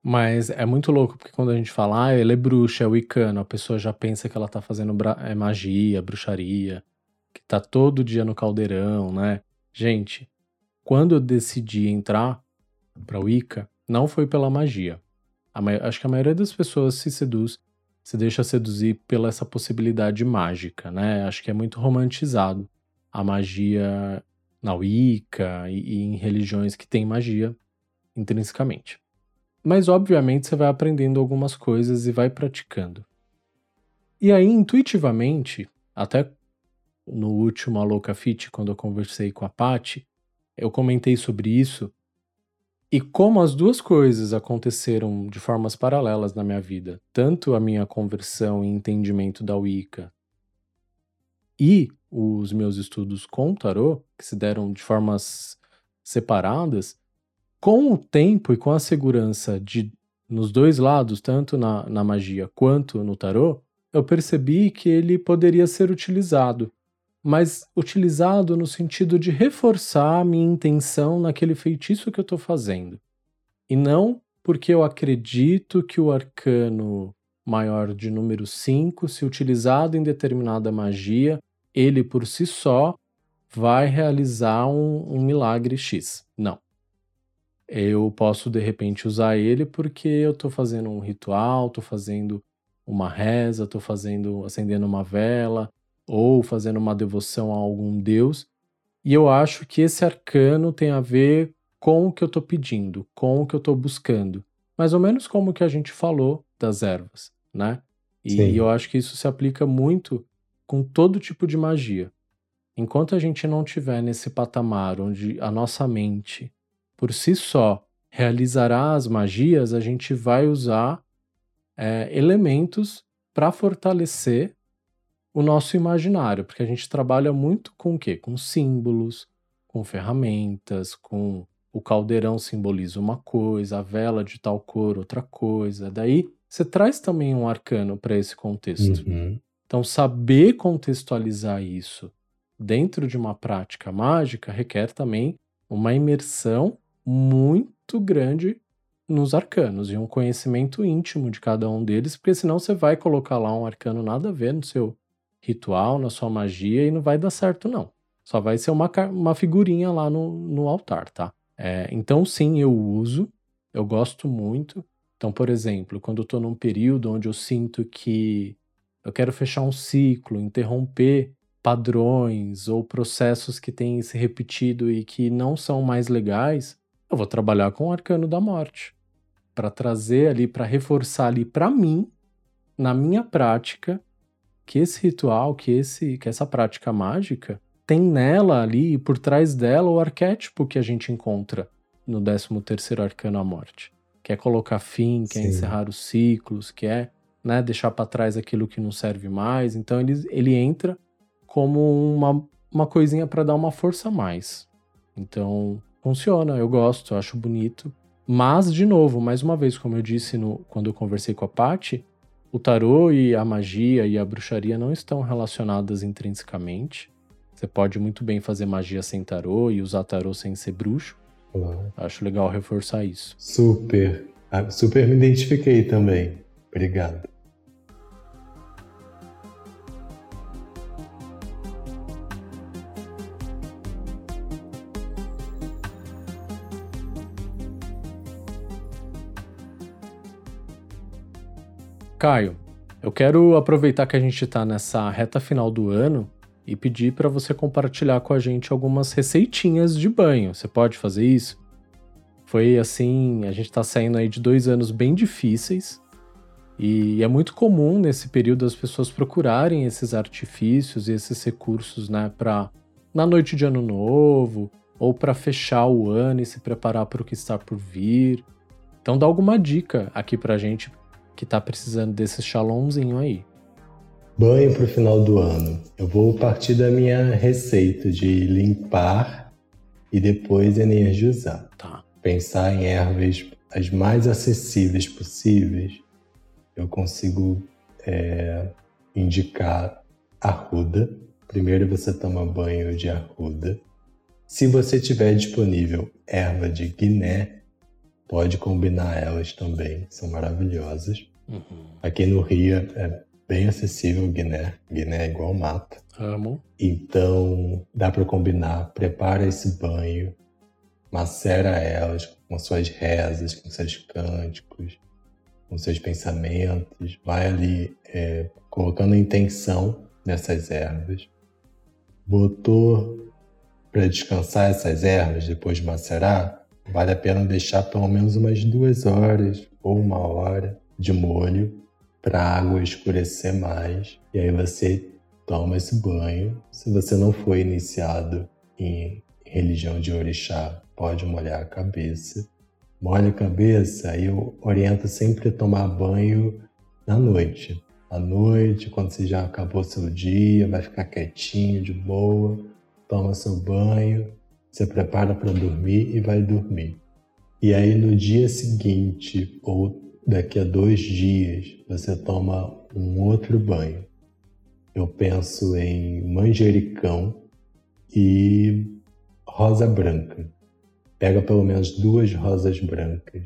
Mas é muito louco, porque quando a gente fala, ah, ele é bruxa, é wicano, a pessoa já pensa que ela tá fazendo é magia, bruxaria, que tá todo dia no caldeirão, né? Gente, quando eu decidi entrar pra Wicca, não foi pela magia. acho que a maioria das pessoas se seduz, se deixa seduzir pela essa possibilidade mágica, né? Acho que é muito romantizado a magia na Wicca e, e em religiões que têm magia intrinsecamente. Mas, obviamente, você vai aprendendo algumas coisas e vai praticando. E aí, intuitivamente, até no último Aloca Fit, quando eu conversei com a Paty, eu comentei sobre isso. E como as duas coisas aconteceram de formas paralelas na minha vida, tanto a minha conversão e entendimento da Wicca e os meus estudos com tarô, que se deram de formas separadas, com o tempo e com a segurança de nos dois lados, tanto na, na magia quanto no tarô, eu percebi que ele poderia ser utilizado, mas utilizado no sentido de reforçar a minha intenção naquele feitiço que eu estou fazendo. E não porque eu acredito que o arcano maior de número 5, se utilizado em determinada magia, ele por si só vai realizar um, um milagre X. Não eu posso de repente usar ele porque eu estou fazendo um ritual, estou fazendo uma reza, estou fazendo acendendo uma vela ou fazendo uma devoção a algum deus. E eu acho que esse arcano tem a ver com o que eu estou pedindo, com o que eu estou buscando. Mais ou menos como que a gente falou das ervas, né? E Sim. eu acho que isso se aplica muito com todo tipo de magia. Enquanto a gente não tiver nesse patamar onde a nossa mente por si só realizará as magias, a gente vai usar é, elementos para fortalecer o nosso imaginário, porque a gente trabalha muito com o quê? Com símbolos, com ferramentas, com o caldeirão simboliza uma coisa, a vela de tal cor outra coisa. Daí você traz também um arcano para esse contexto. Uhum. Então, saber contextualizar isso dentro de uma prática mágica requer também uma imersão muito grande nos arcanos e um conhecimento íntimo de cada um deles, porque senão você vai colocar lá um arcano nada a ver no seu ritual, na sua magia e não vai dar certo, não. Só vai ser uma, uma figurinha lá no, no altar, tá? É, então, sim, eu uso, eu gosto muito. Então, por exemplo, quando eu estou num período onde eu sinto que eu quero fechar um ciclo, interromper padrões ou processos que têm se repetido e que não são mais legais, eu vou trabalhar com o arcano da morte para trazer ali, para reforçar ali para mim, na minha prática, que esse ritual, que esse, que essa prática mágica tem nela ali e por trás dela o arquétipo que a gente encontra no 13 terceiro arcano a morte. Quer colocar fim, quer Sim. encerrar os ciclos, quer né, deixar para trás aquilo que não serve mais. Então ele, ele entra como uma, uma coisinha para dar uma força a mais. Então, funciona, eu gosto, eu acho bonito. Mas, de novo, mais uma vez, como eu disse no, quando eu conversei com a Paty, o tarô e a magia e a bruxaria não estão relacionadas intrinsecamente. Você pode muito bem fazer magia sem tarô e usar tarô sem ser bruxo. Acho legal reforçar isso. Super. Ah, super me identifiquei também. Obrigado. Caio, eu quero aproveitar que a gente está nessa reta final do ano e pedir para você compartilhar com a gente algumas receitinhas de banho. Você pode fazer isso? Foi assim, a gente está saindo aí de dois anos bem difíceis e é muito comum nesse período as pessoas procurarem esses artifícios e esses recursos, né, para na noite de ano novo ou para fechar o ano e se preparar para o que está por vir. Então dá alguma dica aqui para a gente que está precisando desse shalomzinho aí. Banho para o final do ano. Eu vou partir da minha receita de limpar e depois energizar. Tá. Pensar em ervas as mais acessíveis possíveis. Eu consigo é, indicar arruda. Primeiro você toma banho de arruda. Se você tiver disponível erva de Guiné, pode combinar elas também, são maravilhosas. Uhum. Aqui no Rio é bem acessível Guiné. Guiné é igual mato. Amo. Então dá para combinar. Prepara esse banho, macera elas com suas rezas, com seus cânticos, com seus pensamentos. Vai ali é, colocando intenção nessas ervas. Botou para descansar essas ervas depois de macerar, vale a pena deixar pelo menos umas duas horas ou uma hora de molho para a água escurecer mais. E aí você toma esse banho. Se você não foi iniciado em religião de orixá, pode molhar a cabeça. Molha a cabeça, aí eu oriento sempre a tomar banho na noite. À noite, quando você já acabou seu dia, vai ficar quietinho, de boa, toma seu banho, se prepara para dormir e vai dormir. E aí no dia seguinte ou daqui a dois dias você toma um outro banho. Eu penso em manjericão e rosa branca. Pega pelo menos duas rosas brancas,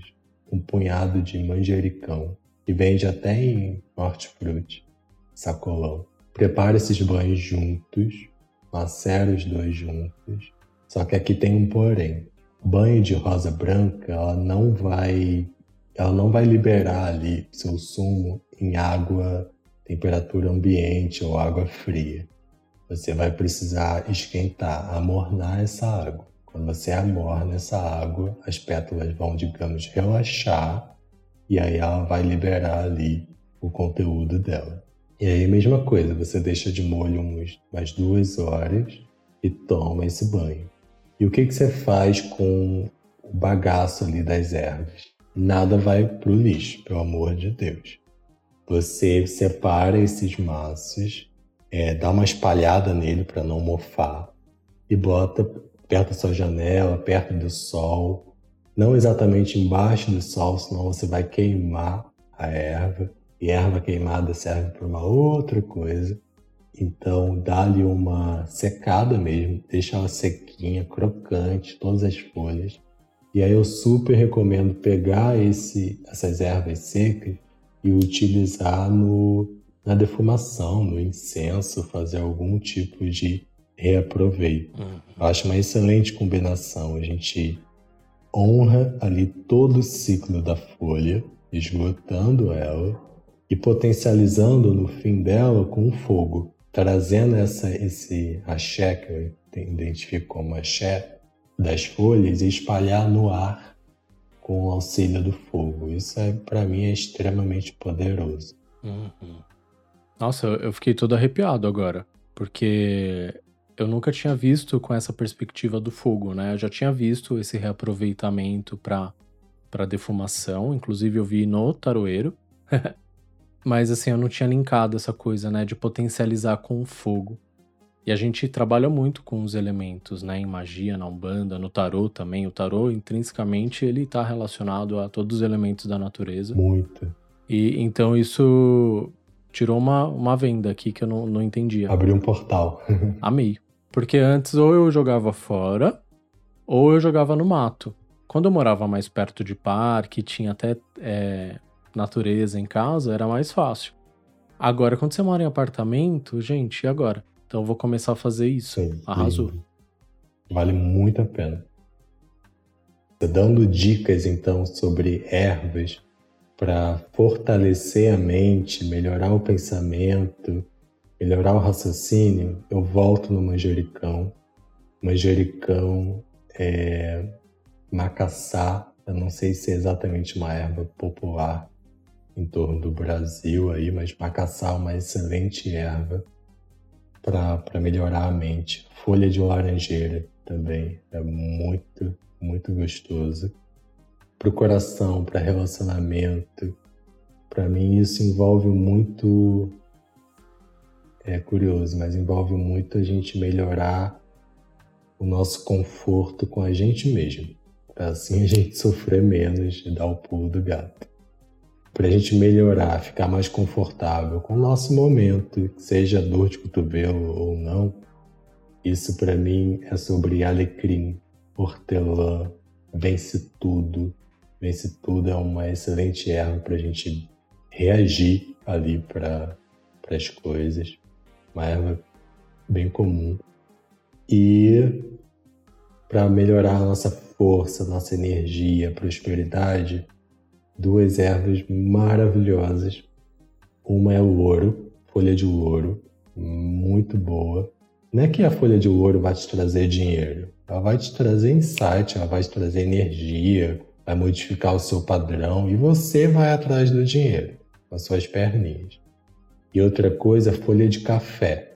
um punhado de manjericão, que vende até em hortifruti, sacolão. Prepara esses banhos juntos, macera os dois juntos. Só que aqui tem um porém. Banho de rosa branca, ela não vai ela não vai liberar ali seu sumo em água temperatura ambiente ou água fria. Você vai precisar esquentar, amornar essa água. Quando você amorna essa água, as pétalas vão, digamos, relaxar e aí ela vai liberar ali o conteúdo dela. E aí, mesma coisa, você deixa de molho umas duas horas e toma esse banho. E o que, que você faz com o bagaço ali das ervas? nada vai para o lixo, pelo amor de Deus. Você separa esses maços, é, dá uma espalhada nele para não mofar e bota perto da sua janela, perto do sol, não exatamente embaixo do sol, senão você vai queimar a erva e erva queimada serve para uma outra coisa. Então dá-lhe uma secada mesmo, deixa ela sequinha, crocante, todas as folhas e aí eu super recomendo pegar esse, essas ervas secas e utilizar no, na defumação, no incenso, fazer algum tipo de reaproveito. Uhum. Eu acho uma excelente combinação. A gente honra ali todo o ciclo da folha, esgotando ela e potencializando no fim dela com fogo, trazendo essa, esse axé que eu identifico como axé, das folhas e espalhar no ar com o auxílio do fogo. Isso é para mim é extremamente poderoso. Uhum. Nossa, eu fiquei todo arrepiado agora, porque eu nunca tinha visto com essa perspectiva do fogo, né? Eu já tinha visto esse reaproveitamento para para defumação, inclusive eu vi no taroeiro. (laughs) Mas assim, eu não tinha linkado essa coisa, né, de potencializar com o fogo. E a gente trabalha muito com os elementos, né? Em magia, na Umbanda, no tarô também. O tarô, intrinsecamente, ele está relacionado a todos os elementos da natureza. Muito. E então isso tirou uma, uma venda aqui que eu não, não entendia. Abriu um portal. (laughs) Amei. Porque antes ou eu jogava fora, ou eu jogava no mato. Quando eu morava mais perto de parque, tinha até é, natureza em casa, era mais fácil. Agora, quando você mora em apartamento, gente, e agora? Então eu vou começar a fazer isso. Sim, Arrasou. Sim. Vale muito a pena. Dando dicas então sobre ervas, para fortalecer a mente, melhorar o pensamento, melhorar o raciocínio, eu volto no manjericão. Manjericão é macaçá, eu não sei se é exatamente uma erva popular em torno do Brasil aí, mas macaçá é uma excelente erva para melhorar a mente. Folha de laranjeira também é muito, muito gostoso. Para o coração, para relacionamento, para mim isso envolve muito. É curioso, mas envolve muito a gente melhorar o nosso conforto com a gente mesmo. Para assim a gente (laughs) sofrer menos e dar o pulo do gato para a gente melhorar, ficar mais confortável com o nosso momento, seja dor de cotovelo ou não. Isso para mim é sobre alecrim, hortelã, vence tudo. Vence tudo é uma excelente erva para a gente reagir ali para as coisas. Uma erva bem comum. E para melhorar a nossa força, nossa energia, prosperidade, duas ervas maravilhosas. Uma é o louro, folha de louro, muito boa. Não é que a folha de louro vai te trazer dinheiro, ela vai te trazer insight, ela vai te trazer energia, vai modificar o seu padrão e você vai atrás do dinheiro com as suas perninhas. E outra coisa, folha de café.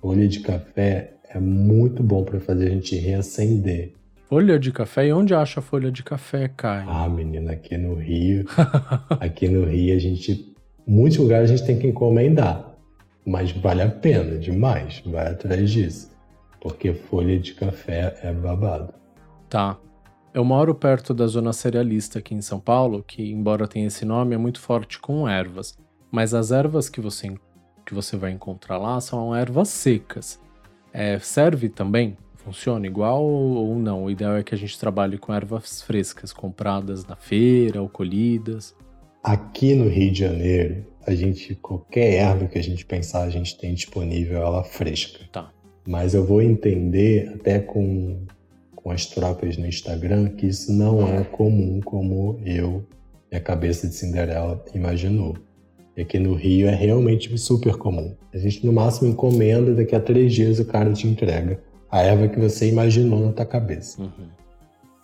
Folha de café é muito bom para fazer a gente reacender. Folha de café? E onde acha folha de café, Caio? Ah, menina, aqui no Rio. (laughs) aqui no Rio a gente. Muitos lugares a gente tem que encomendar. Mas vale a pena demais. Vai atrás disso. Porque folha de café é babado. Tá. Eu moro perto da zona cerealista aqui em São Paulo, que, embora tenha esse nome, é muito forte com ervas. Mas as ervas que você, que você vai encontrar lá são ervas secas. É, serve também Funciona igual ou não? O ideal é que a gente trabalhe com ervas frescas, compradas na feira ou colhidas. Aqui no Rio de Janeiro, a gente qualquer erva que a gente pensar, a gente tem disponível ela fresca. Tá. Mas eu vou entender até com com as trocas no Instagram que isso não é comum como eu e a cabeça de Cinderela imaginou. E aqui no Rio é realmente super comum. A gente no máximo encomenda, daqui a três dias o cara te entrega a erva que você imaginou na tua cabeça. Uhum.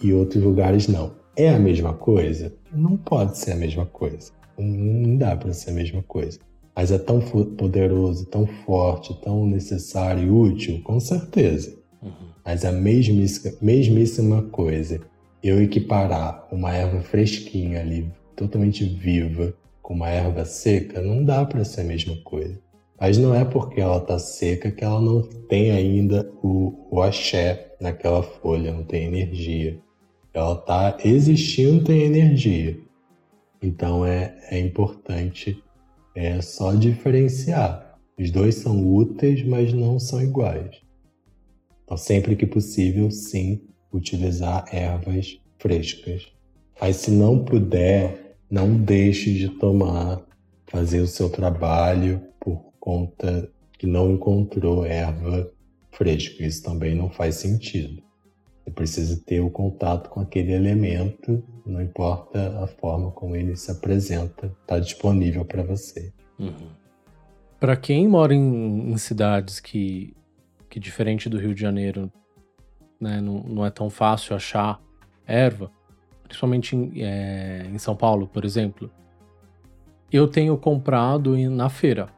E outros lugares não. É a mesma coisa? Não pode ser a mesma coisa. Não dá para ser a mesma coisa. Mas é tão poderoso, tão forte, tão necessário e útil, com certeza. Uhum. Mas a mesmíssima, mesmíssima coisa, eu equiparar uma erva fresquinha ali, totalmente viva, com uma erva seca, não dá para ser a mesma coisa. Mas não é porque ela está seca que ela não tem ainda o, o axé naquela folha, não tem energia. Ela está existindo, tem energia. Então é, é importante é só diferenciar. Os dois são úteis, mas não são iguais. Então, sempre que possível, sim, utilizar ervas frescas. Mas se não puder, não deixe de tomar, fazer o seu trabalho conta que não encontrou erva fresca. Isso também não faz sentido. Você precisa ter o contato com aquele elemento, não importa a forma como ele se apresenta, está disponível para você. Uhum. Para quem mora em, em, cidades que, que, diferente do Rio de Janeiro, né, não, não é tão fácil achar erva, principalmente em, é, em São Paulo, por exemplo, eu tenho comprado na feira.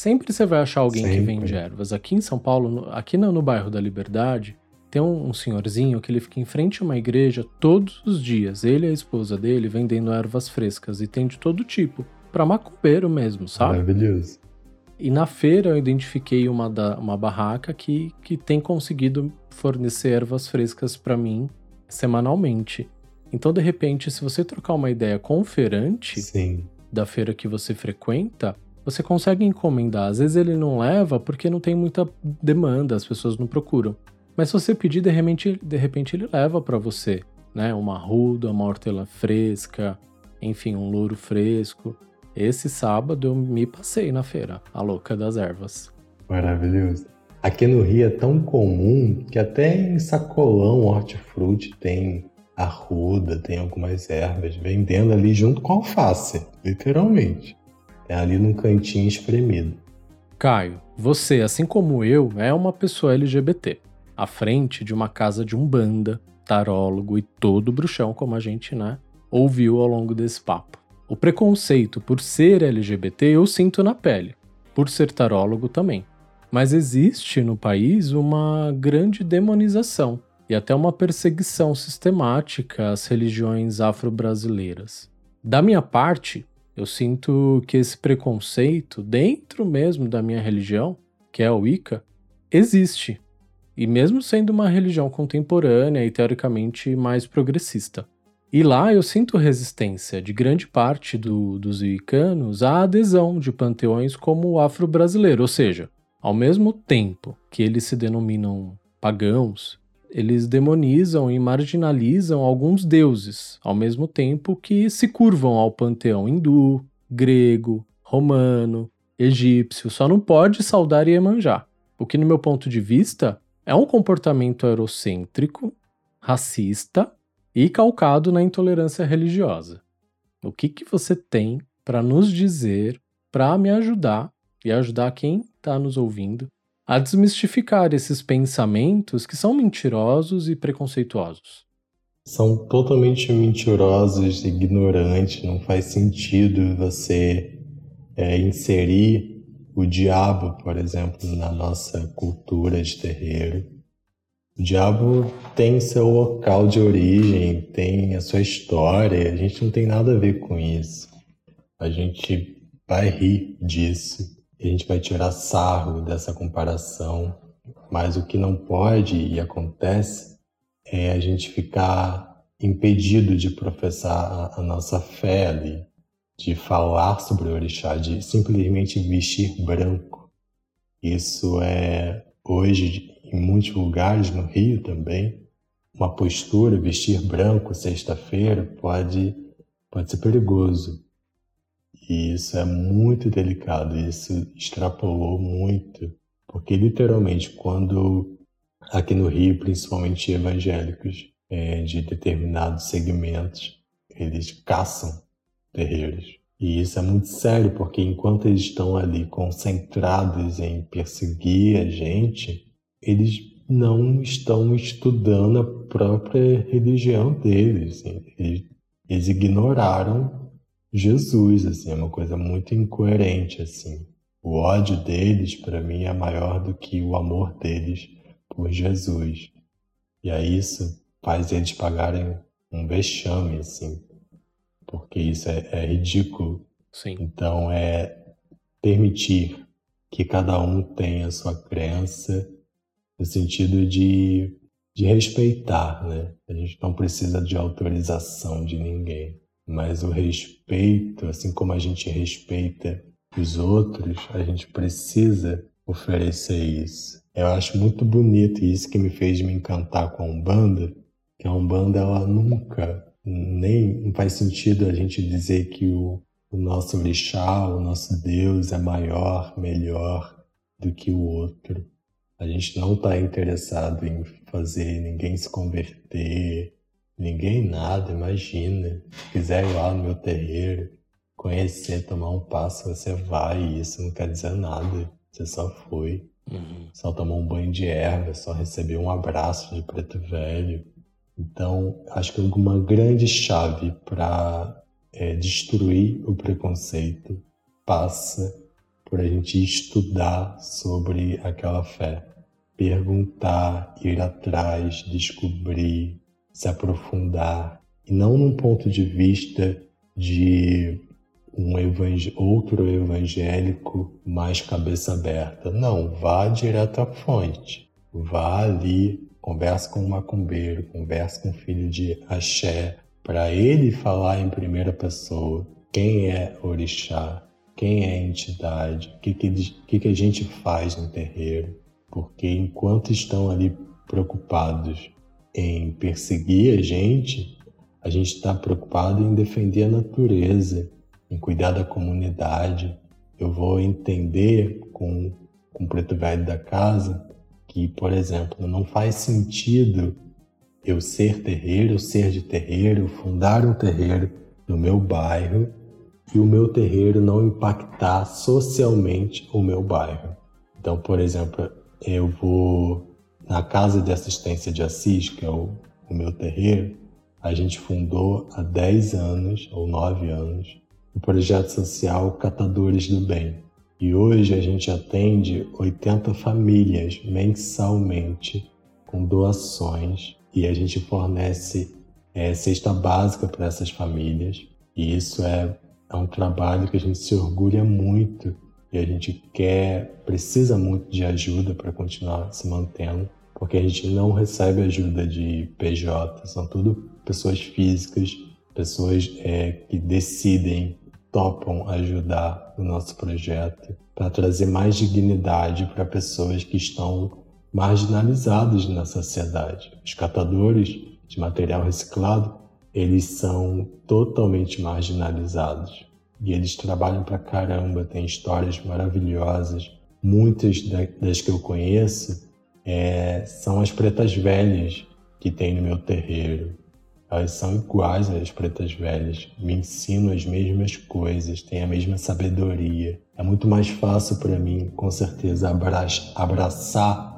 Sempre você vai achar alguém Sempre. que vende ervas. Aqui em São Paulo, aqui no, no bairro da Liberdade, tem um, um, senhorzinho que ele fica em frente a uma igreja todos os dias, ele e a esposa dele vendendo ervas frescas e tem de todo tipo, para macumbeiro mesmo, sabe? Maravilhoso. E na feira eu identifiquei uma, da, uma barraca que, que tem conseguido fornecer ervas frescas para mim semanalmente. Então, de repente, se você trocar uma ideia com o feirante Sim. da feira que você frequenta, você consegue encomendar. Às vezes ele não leva porque não tem muita demanda, as pessoas não procuram. Mas se você pedir, de repente, de repente ele leva para você, né? Uma ruda, uma hortelã fresca, enfim, um louro fresco. Esse sábado eu me passei na feira, a louca das ervas. Maravilhoso. Aqui no Rio é tão comum que até em sacolão hortifruti tem arruda, tem algumas ervas, vendendo ali junto com alface, literalmente. É ali num cantinho espremido. Caio, você, assim como eu, é uma pessoa LGBT, à frente de uma casa de umbanda, tarólogo e todo bruxão, como a gente, né, ouviu ao longo desse papo. O preconceito por ser LGBT eu sinto na pele, por ser tarólogo também. Mas existe no país uma grande demonização e até uma perseguição sistemática às religiões afro-brasileiras. Da minha parte, eu sinto que esse preconceito, dentro mesmo da minha religião, que é a Wicca, existe. E mesmo sendo uma religião contemporânea e teoricamente mais progressista. E lá eu sinto resistência de grande parte do, dos wiccanos à adesão de panteões como o afro-brasileiro, ou seja, ao mesmo tempo que eles se denominam pagãos eles demonizam e marginalizam alguns deuses, ao mesmo tempo que se curvam ao panteão hindu, grego, romano, egípcio, só não pode saudar Iemanjá. O que, no meu ponto de vista, é um comportamento eurocêntrico, racista e calcado na intolerância religiosa. O que, que você tem para nos dizer, para me ajudar e ajudar quem está nos ouvindo a desmistificar esses pensamentos que são mentirosos e preconceituosos. São totalmente mentirosos, ignorantes, não faz sentido você é, inserir o diabo, por exemplo, na nossa cultura de terreiro. O diabo tem seu local de origem, tem a sua história, a gente não tem nada a ver com isso. A gente vai rir disso a gente vai tirar sarro dessa comparação, mas o que não pode e acontece é a gente ficar impedido de professar a, nossa fé ali, de falar sobre o orixá, de simplesmente vestir branco. Isso é hoje em muitos lugares no Rio também uma postura vestir branco sexta-feira pode pode ser perigoso e isso é muito delicado, isso extrapolou muito, porque literalmente quando aqui no Rio, principalmente evangélicos é, de determinados segmentos, eles caçam terreiros. E isso é muito sério, porque enquanto eles estão ali concentrados em perseguir a gente, eles não estão estudando a própria religião deles. Eles, eles ignoraram Jesus, assim, é uma coisa muito incoerente, assim. O ódio deles, para mim, é maior do que o amor deles por Jesus. E aí isso faz eles pagarem um vexame, assim, porque isso é, é ridículo. Sim. Então, é permitir que cada um tenha a sua crença no sentido de, de respeitar, né? A gente não precisa de autorização de ninguém mas o respeito, assim como a gente respeita os outros, a gente precisa oferecer isso. Eu acho muito bonito isso que me fez me encantar com a Umbanda, que a Umbanda ela nunca, nem faz sentido a gente dizer que o, o nosso orixá, o nosso Deus é maior, melhor do que o outro. A gente não está interessado em fazer ninguém se converter, Ninguém nada, imagina. Se quiser ir lá no meu terreiro, conhecer, tomar um passo, você vai. Isso não quer dizer nada. Você só foi. Uhum. Só tomou um banho de erva, só recebeu um abraço de preto velho. Então, acho que uma grande chave para é, destruir o preconceito passa por a gente estudar sobre aquela fé. Perguntar, ir atrás, descobrir, se aprofundar, e não num ponto de vista de um evang outro evangélico mais cabeça aberta. Não, vá direto à fonte. Vá ali, converse com o macumbeiro, converse com o filho de Axé, para ele falar em primeira pessoa quem é orixá, quem é entidade, o que, que, que a gente faz no terreiro. Porque enquanto estão ali preocupados em perseguir a gente, a gente está preocupado em defender a natureza, em cuidar da comunidade. Eu vou entender com, com o preto velho da casa que, por exemplo, não faz sentido eu ser terreiro, ser de terreiro, fundar um terreiro no meu bairro e o meu terreiro não impactar socialmente o meu bairro. Então, por exemplo, eu vou na Casa de Assistência de Assis, que é o, o meu terreiro, a gente fundou há 10 anos ou 9 anos o projeto social Catadores do Bem. E hoje a gente atende 80 famílias mensalmente com doações e a gente fornece é, cesta básica para essas famílias. E isso é, é um trabalho que a gente se orgulha muito e a gente quer, precisa muito de ajuda para continuar se mantendo, porque a gente não recebe ajuda de PJ, são tudo pessoas físicas, pessoas é, que decidem, topam ajudar o nosso projeto para trazer mais dignidade para pessoas que estão marginalizadas na sociedade. Os catadores de material reciclado, eles são totalmente marginalizados. E eles trabalham pra caramba, têm histórias maravilhosas. Muitas das que eu conheço é, são as pretas velhas que tem no meu terreiro. Elas são iguais às pretas velhas, me ensinam as mesmas coisas, têm a mesma sabedoria. É muito mais fácil para mim, com certeza, abraçar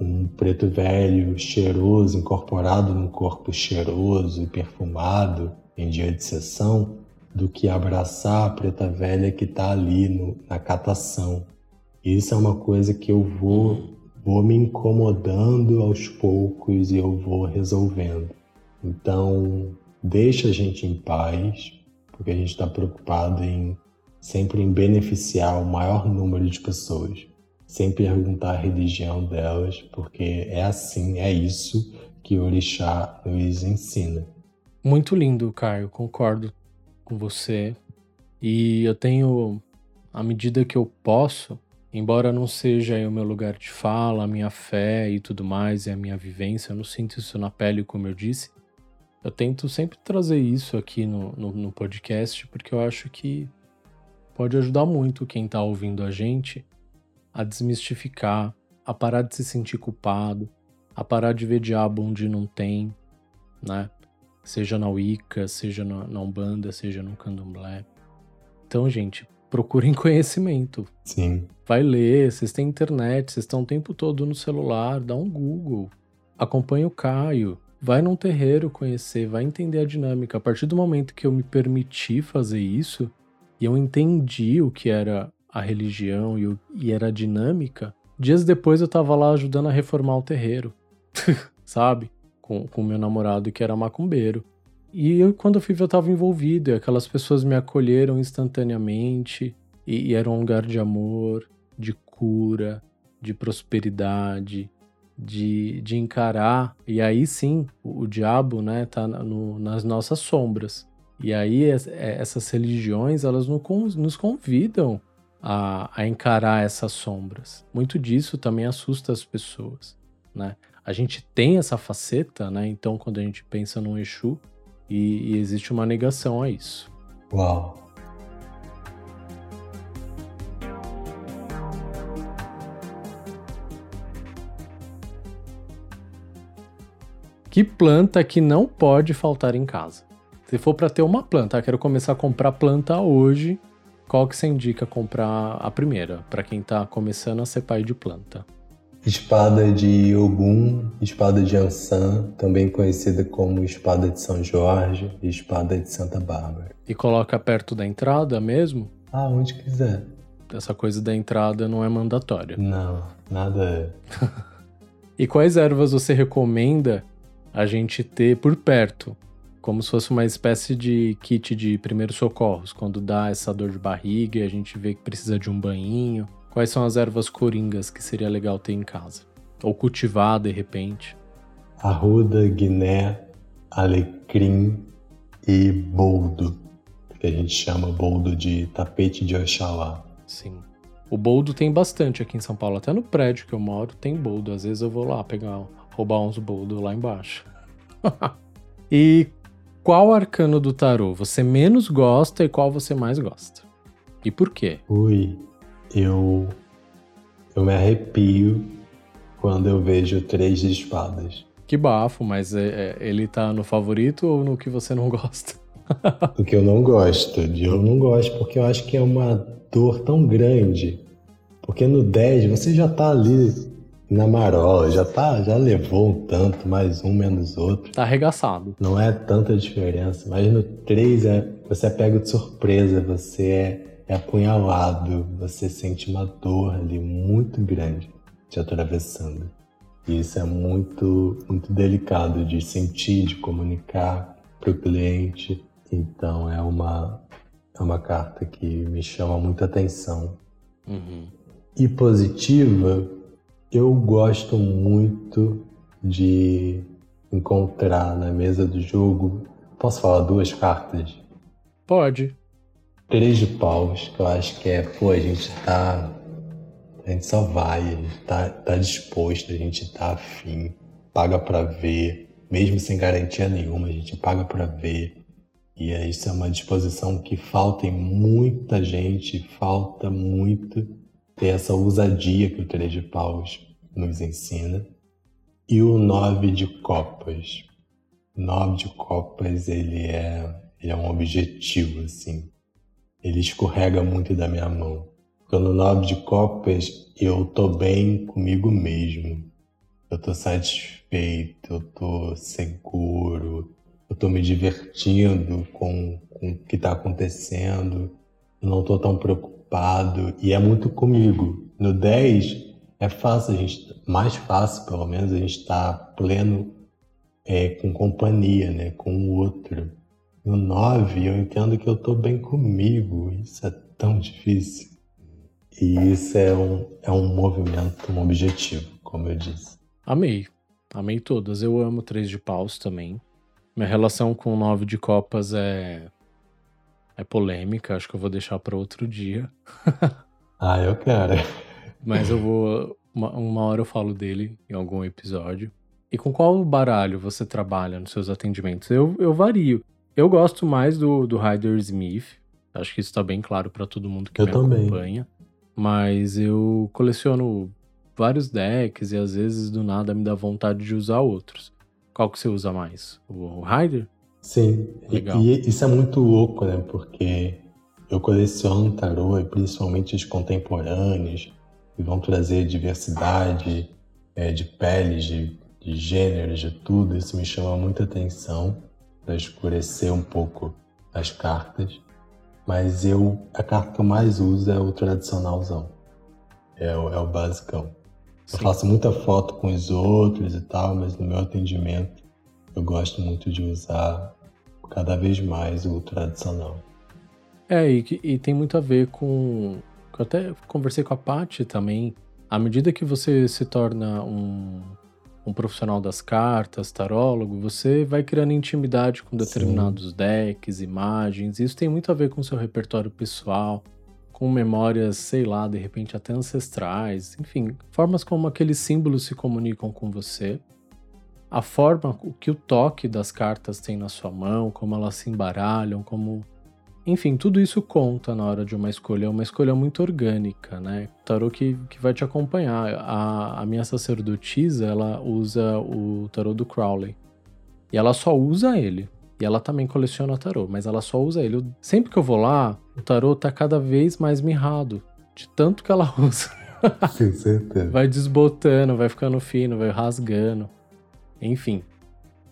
um preto velho, cheiroso, incorporado num corpo cheiroso e perfumado em dia de sessão, do que abraçar a preta velha que está ali no, na catação. Isso é uma coisa que eu vou, vou me incomodando aos poucos e eu vou resolvendo. Então, deixa a gente em paz, porque a gente está preocupado em sempre em beneficiar o maior número de pessoas, sem perguntar a religião delas, porque é assim, é isso que o orixá nos ensina. Muito lindo, Caio, concordo com você. E eu tenho, à medida que eu posso, embora não seja o meu lugar de fala, a minha fé e tudo mais, e a minha vivência, eu não sinto isso na pele, como eu disse. Eu tento sempre trazer isso aqui no, no, no podcast, porque eu acho que pode ajudar muito quem está ouvindo a gente a desmistificar, a parar de se sentir culpado, a parar de ver diabo onde não tem, né? seja na Wicca, seja na, na Umbanda, seja no Candomblé. Então, gente, procurem (laughs) conhecimento. Sim. Vai ler, vocês têm internet, vocês estão o tempo todo no celular, dá um Google. Acompanha o Caio. Vai num terreiro conhecer, vai entender a dinâmica. A partir do momento que eu me permiti fazer isso, e eu entendi o que era a religião e, o, e era a dinâmica, dias depois eu tava lá ajudando a reformar o terreiro. (laughs) Sabe? com o meu namorado que era macumbeiro. E eu, quando eu fui ver, eu estava envolvido, e aquelas pessoas me acolheram instantaneamente, e, e era um lugar de amor, de cura, de prosperidade, de, de encarar. E aí sim, o, o diabo, né, tá no, nas nossas sombras. E aí é, essas religiões, elas nos convidam a, a encarar essas sombras. Muito disso também assusta as pessoas, né? a gente tem essa faceta, né? Então, quando a gente pensa num Exu, e, e existe uma negação a isso. Uau! Que planta que não pode faltar em casa? Se for para ter uma planta, ah, quero começar a comprar planta hoje, qual que você indica comprar a primeira, para quem está começando a ser pai de planta? Espada de Ogum, espada de Ansan, também conhecida como espada de São Jorge e espada de Santa Bárbara. E coloca perto da entrada mesmo? Ah, onde quiser. Essa coisa da entrada não é mandatória. Não, nada é. (laughs) e quais ervas você recomenda a gente ter por perto? Como se fosse uma espécie de kit de primeiros socorros, quando dá essa dor de barriga e a gente vê que precisa de um banhinho. Quais são as ervas coringas que seria legal ter em casa? Ou cultivar de repente? Arruda, guiné, alecrim e boldo, que a gente chama boldo de tapete de Oxalá. Sim. O boldo tem bastante aqui em São Paulo, até no prédio que eu moro tem boldo. Às vezes eu vou lá pegar, roubar uns boldo lá embaixo. (laughs) e qual arcano do tarô você menos gosta e qual você mais gosta? E por quê? Ui, eu, eu me arrepio quando eu vejo três de espadas. Que bafo, mas é, é, ele tá no favorito ou no que você não (laughs) gosta? o que eu não gosto. De eu não gosto porque eu acho que é uma dor tão grande. Porque no 10 você já tá ali na marola, já tá, já levou um tanto, mais um menos outro. Tá arregaçado. Não é tanta diferença, mas no 3 é, você é pega de surpresa, você é, é apunhalado, você sente uma dor ali muito grande te atravessando. E isso é muito, muito delicado de sentir, de comunicar para o cliente. Então é uma, é uma carta que me chama muita atenção. Uhum. E positiva, eu gosto muito de encontrar na mesa do jogo. Posso falar duas cartas? Pode. Três de paus, que eu acho que é, pô, a gente tá. A gente só vai, a gente tá, tá disposto, a gente tá afim, paga pra ver, mesmo sem garantia nenhuma, a gente paga pra ver. E isso é uma disposição que falta em muita gente, falta muito ter essa ousadia que o Três de Paus nos ensina. E o Nove de Copas. O Nove de Copas, ele é, ele é um objetivo, assim. Ele escorrega muito da minha mão. No Nove de Copas, eu tô bem comigo mesmo. Eu tô satisfeito, eu tô seguro, eu tô me divertindo com, com o que tá acontecendo. Eu não tô tão preocupado. E é muito comigo. No 10, é fácil a gente, mais fácil pelo menos, a gente tá pleno é, com companhia, né, com o outro. No 9, eu entendo que eu estou bem comigo, isso é tão difícil. E isso é um, é um movimento, um objetivo, como eu disse. Amei, amei todas. Eu amo três de paus também. Minha relação com o 9 de copas é é polêmica, acho que eu vou deixar para outro dia. (laughs) ah, eu quero. Mas eu vou. Uma, uma hora eu falo dele em algum episódio. E com qual baralho você trabalha nos seus atendimentos? Eu, eu vario. Eu gosto mais do, do Ryder Smith. Acho que isso tá bem claro para todo mundo que eu me também. acompanha. Mas eu coleciono vários decks e às vezes do nada me dá vontade de usar outros. Qual que você usa mais? O Ryder? Sim. Legal. E, e isso é muito louco, né? Porque eu coleciono tarô e principalmente os contemporâneos e vão trazer diversidade é, de peles, de, de gêneros, de tudo. Isso me chama muita atenção para escurecer um pouco as cartas. Mas eu, a carta que eu mais uso é o tradicionalzão. É o, é o basicão. Sim. Eu faço muita foto com os outros e tal, mas no meu atendimento eu gosto muito de usar cada vez mais o tradicional. É, e, e tem muito a ver com eu até conversei com a Paty também. À medida que você se torna um, um profissional das cartas, tarólogo, você vai criando intimidade com determinados Sim. decks, imagens. Isso tem muito a ver com seu repertório pessoal, com memórias, sei lá, de repente até ancestrais, enfim, formas como aqueles símbolos se comunicam com você. A forma que o toque das cartas tem na sua mão, como elas se embaralham, como enfim, tudo isso conta na hora de uma escolha. É uma escolha muito orgânica, né? Tarô que, que vai te acompanhar. A, a minha sacerdotisa, ela usa o tarô do Crowley. E ela só usa ele. E ela também coleciona tarô, mas ela só usa ele. Eu, sempre que eu vou lá, o tarô tá cada vez mais mirrado. De tanto que ela (laughs) usa. Certeza. vai desbotando, vai ficando fino, vai rasgando. Enfim.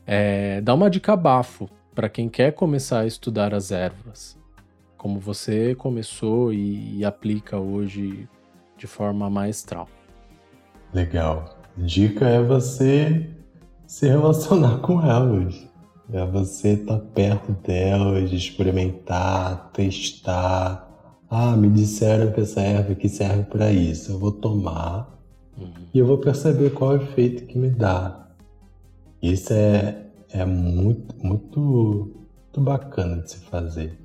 É, dá uma dica bafo para quem quer começar a estudar as ervas como você começou e, e aplica hoje de forma maestral. Legal. Dica é você se relacionar com elas. É você estar tá perto delas, experimentar, testar. Ah, me disseram que essa erva aqui serve para isso. Eu vou tomar uhum. e eu vou perceber qual é o efeito que me dá. Isso é, é muito, muito, muito bacana de se fazer.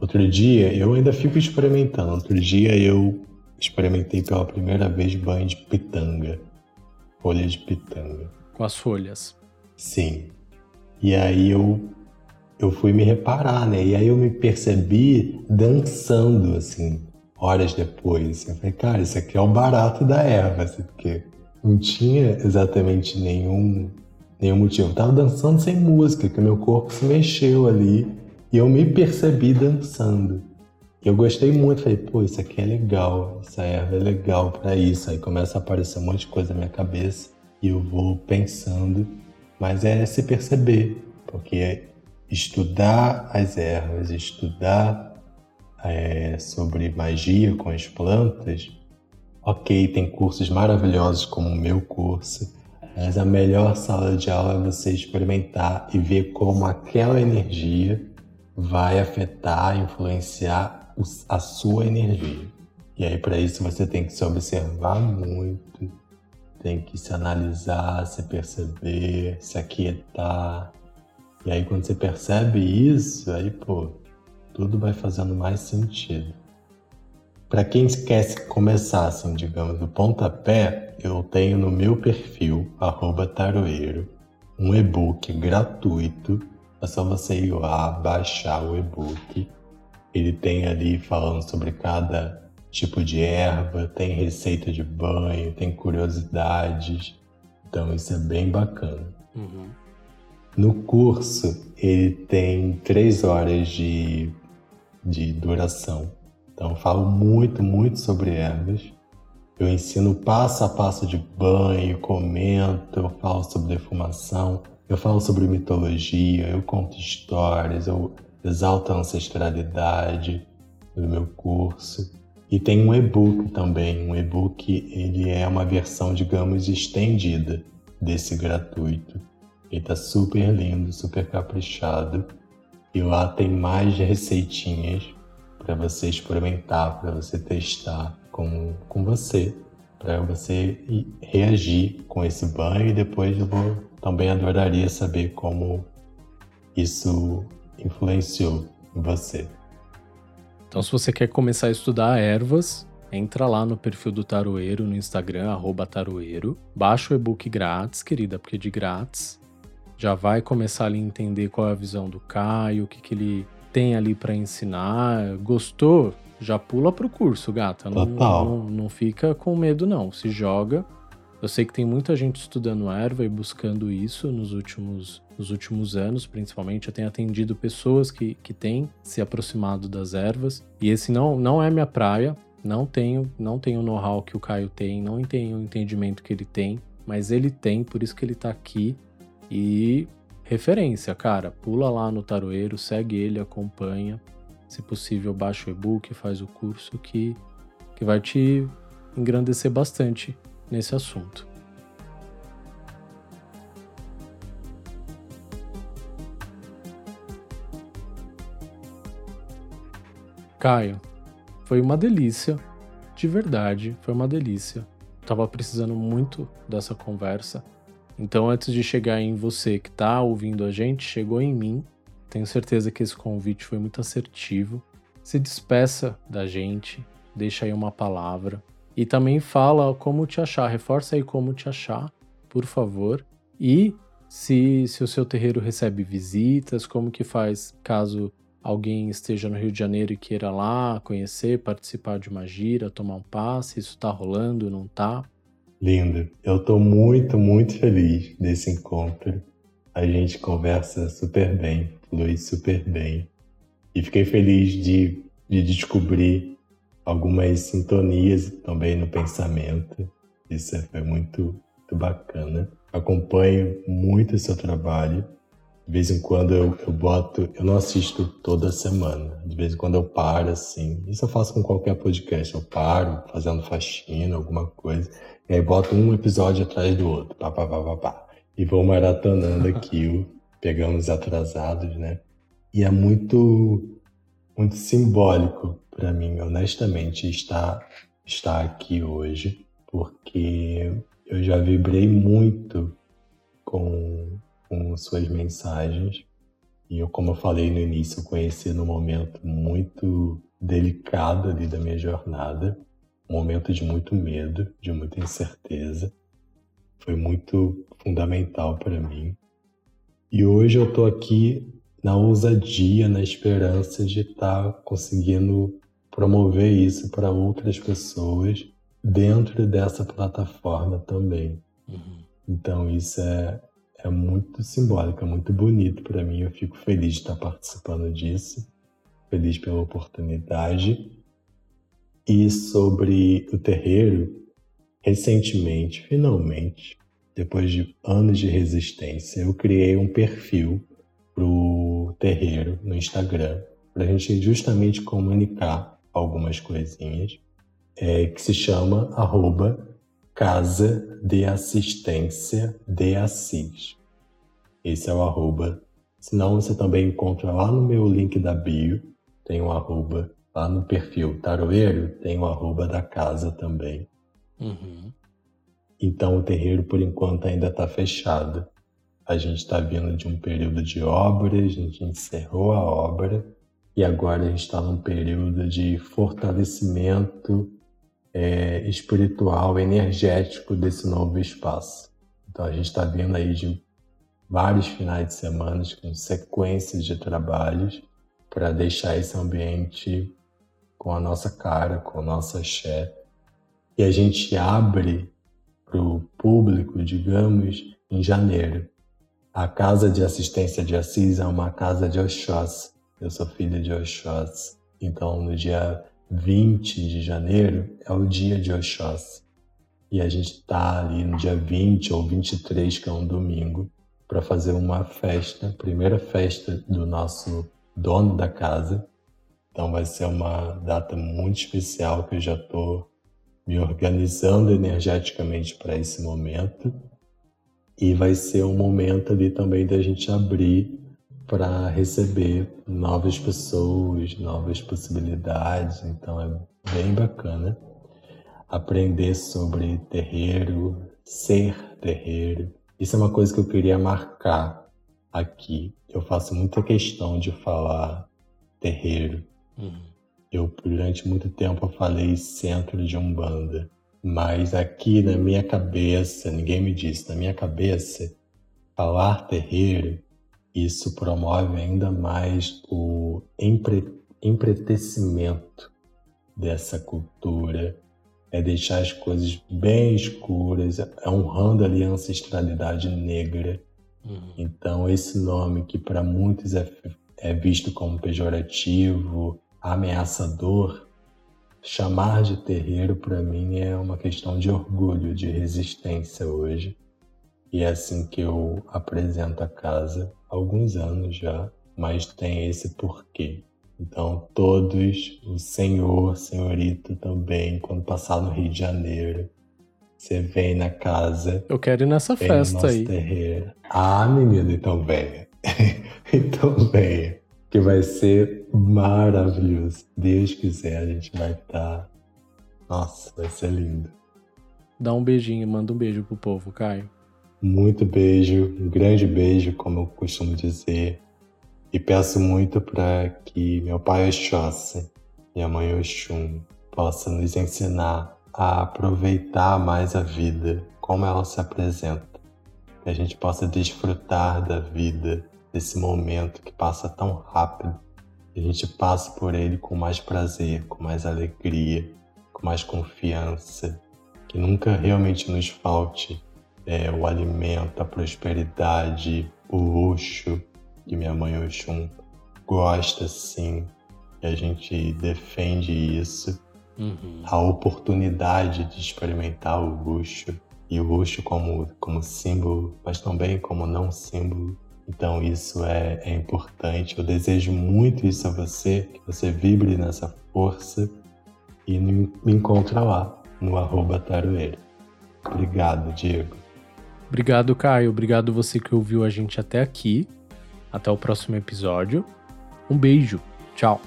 Outro dia, eu ainda fico experimentando. Outro dia eu experimentei pela primeira vez banho de pitanga. Folha de pitanga. Com as folhas. Sim. E aí eu eu fui me reparar, né? E aí eu me percebi dançando, assim, horas depois. Eu falei, cara, isso aqui é o barato da erva, assim, porque não tinha exatamente nenhum nenhum motivo. Eu tava dançando sem música, que meu corpo se mexeu ali e eu me percebi dançando. Eu gostei muito, falei, pô, isso aqui é legal, essa erva é legal para isso. Aí começa a aparecer um monte de coisa na minha cabeça e eu vou pensando, mas é se perceber, porque estudar as ervas, estudar é, sobre magia com as plantas, ok, tem cursos maravilhosos como o meu curso, mas a melhor sala de aula é você experimentar e ver como aquela energia vai afetar, influenciar a sua energia. E aí, para isso, você tem que se observar muito, tem que se analisar, se perceber, se aquietar. E aí, quando você percebe isso, aí, pô, tudo vai fazendo mais sentido. Para quem quer começar, assim, digamos, do pontapé, eu tenho no meu perfil, taroeiro, um e-book gratuito. É só você ir lá, baixar o e-book. Ele tem ali falando sobre cada tipo de erva, tem receita de banho, tem curiosidades. Então isso é bem bacana. Uhum. No curso, ele tem três horas de, de duração. Então, eu falo muito, muito sobre ervas. Eu ensino passo a passo de banho, comento, eu falo sobre defumação, eu falo sobre mitologia, eu conto histórias, eu exalto a ancestralidade no meu curso. E tem um e-book também. Um e-book ele é uma versão, digamos, estendida desse gratuito. Ele tá super lindo, super caprichado. E lá tem mais receitinhas para você experimentar, para você testar com, com você, para você reagir com esse banho e depois eu vou também adoraria saber como isso influenciou você. Então, se você quer começar a estudar ervas, entra lá no perfil do Taroeiro no Instagram, arroba taroeiro, baixa o e-book grátis, querida, porque é de grátis. Já vai começar ali a entender qual é a visão do Caio, o que, que ele tem ali para ensinar. Gostou? Já pula pro curso, gata. Não, não, não, fica com medo, não. Se joga. Eu sei que tem muita gente estudando erva e buscando isso nos últimos, nos últimos anos, principalmente. Eu tenho atendido pessoas que, que têm se aproximado das ervas. E esse não, não é minha praia. Não tenho, não tenho o know-how que o Caio tem, não tenho o entendimento que ele tem, mas ele tem, por isso que ele tá aqui. E referência, cara. Pula lá no Taroeiro, segue ele, acompanha. Se possível, baixa o e-book, faz o curso que, que vai te engrandecer bastante nesse assunto. Caio, foi uma delícia, de verdade, foi uma delícia. Tava precisando muito dessa conversa. Então, antes de chegar em você que está ouvindo a gente, chegou em mim. Tenho certeza que esse convite foi muito assertivo. Se despeça da gente, deixa aí uma palavra. E também fala como te achar, reforça aí como te achar, por favor. E se, se o seu terreiro recebe visitas, como que faz caso alguém esteja no Rio de Janeiro e queira lá conhecer, participar de uma gira, tomar um passe, isso tá rolando, não tá? Lindo. Eu estou muito, muito feliz desse encontro. A gente conversa super bem, flui super bem. E fiquei feliz de, de descobrir algumas sintonias também no pensamento. Isso foi muito, muito bacana. Acompanho muito o seu trabalho. De vez em quando eu, eu boto, eu não assisto toda semana. De vez em quando eu paro assim. Isso eu faço com qualquer podcast. Eu paro fazendo faxina, alguma coisa. E aí boto um episódio atrás do outro, pá, pá, pá, pá, pá. E vou maratonando (laughs) aquilo, pegamos atrasados, né? E é muito, muito simbólico para mim, honestamente, estar, estar aqui hoje, porque eu já vibrei muito com, com suas mensagens. E eu, como eu falei no início, eu conheci num momento muito delicado ali da minha jornada um momento de muito medo, de muita incerteza. Foi muito fundamental para mim. E hoje eu estou aqui na ousadia, na esperança de estar tá conseguindo promover isso para outras pessoas dentro dessa plataforma também. Uhum. Então isso é, é muito simbólico, é muito bonito para mim. Eu fico feliz de estar participando disso, feliz pela oportunidade. E sobre o terreiro, recentemente, finalmente, depois de anos de resistência, eu criei um perfil pro terreiro no Instagram para a gente justamente comunicar algumas coisinhas é, que se chama arroba Casa de Assistência de Assis. Esse é o arroba. Senão você também encontra lá no meu link da bio, tem um arroba. Lá no perfil Taroeiro tem o arroba da casa também. Uhum. Então o terreiro por enquanto ainda está fechado. A gente está vindo de um período de obras, a gente encerrou a obra e agora a gente está num período de fortalecimento é, espiritual, energético desse novo espaço. Então a gente está vindo aí de vários finais de semana com sequências de trabalhos para deixar esse ambiente com a nossa cara, com a nossa axé. E a gente abre para o público, digamos, em janeiro. A Casa de Assistência de Assis é uma casa de Oxós. Eu sou filha de Oxós. Então, no dia 20 de janeiro é o dia de Oxóssi. E a gente está ali no dia 20 ou 23, que é um domingo, para fazer uma festa, primeira festa do nosso dono da casa. Então vai ser uma data muito especial que eu já estou me organizando energeticamente para esse momento. E vai ser um momento ali também da gente abrir para receber novas pessoas, novas possibilidades. Então é bem bacana aprender sobre terreiro, ser terreiro. Isso é uma coisa que eu queria marcar aqui. Eu faço muita questão de falar terreiro. Uhum. Eu, durante muito tempo, falei centro de Umbanda. Mas aqui na minha cabeça, ninguém me disse, na minha cabeça, falar terreiro isso promove ainda mais o empre, empretecimento dessa cultura, é deixar as coisas bem escuras, é honrando ali a ancestralidade negra. Uhum. Então, esse nome que para muitos é, é visto como pejorativo, ameaçador, chamar de terreiro para mim é uma questão de orgulho, de resistência hoje. E é assim que eu apresento a casa há alguns anos já, mas tem esse porquê. Então, todos, o senhor, senhorita também, quando passar no Rio de Janeiro, você vem na casa. Eu quero ir nessa festa aí. Terreiro. Ah, menino, então venha. (laughs) então venha. Que vai ser maravilhoso. Deus quiser, a gente vai estar. Tá... Nossa, vai ser lindo. Dá um beijinho, manda um beijo pro povo, Caio. Muito beijo, um grande beijo, como eu costumo dizer. E peço muito para que meu pai Oxóssi, minha mãe Oxum, possa nos ensinar a aproveitar mais a vida, como ela se apresenta. Que a gente possa desfrutar da vida, desse momento que passa tão rápido. Que a gente passe por ele com mais prazer, com mais alegria, com mais confiança. Que nunca realmente nos falte é, o alimento, a prosperidade, o luxo que minha mãe Oxum gosta sim, e a gente defende isso. Uhum. A oportunidade de experimentar o luxo, e o luxo como, como símbolo, mas também como não símbolo. Então isso é, é importante. Eu desejo muito isso a você, que você vibre nessa força e me encontra lá, no arroba taroeiro. Obrigado, Diego. Obrigado, Caio. Obrigado você que ouviu a gente até aqui. Até o próximo episódio. Um beijo. Tchau.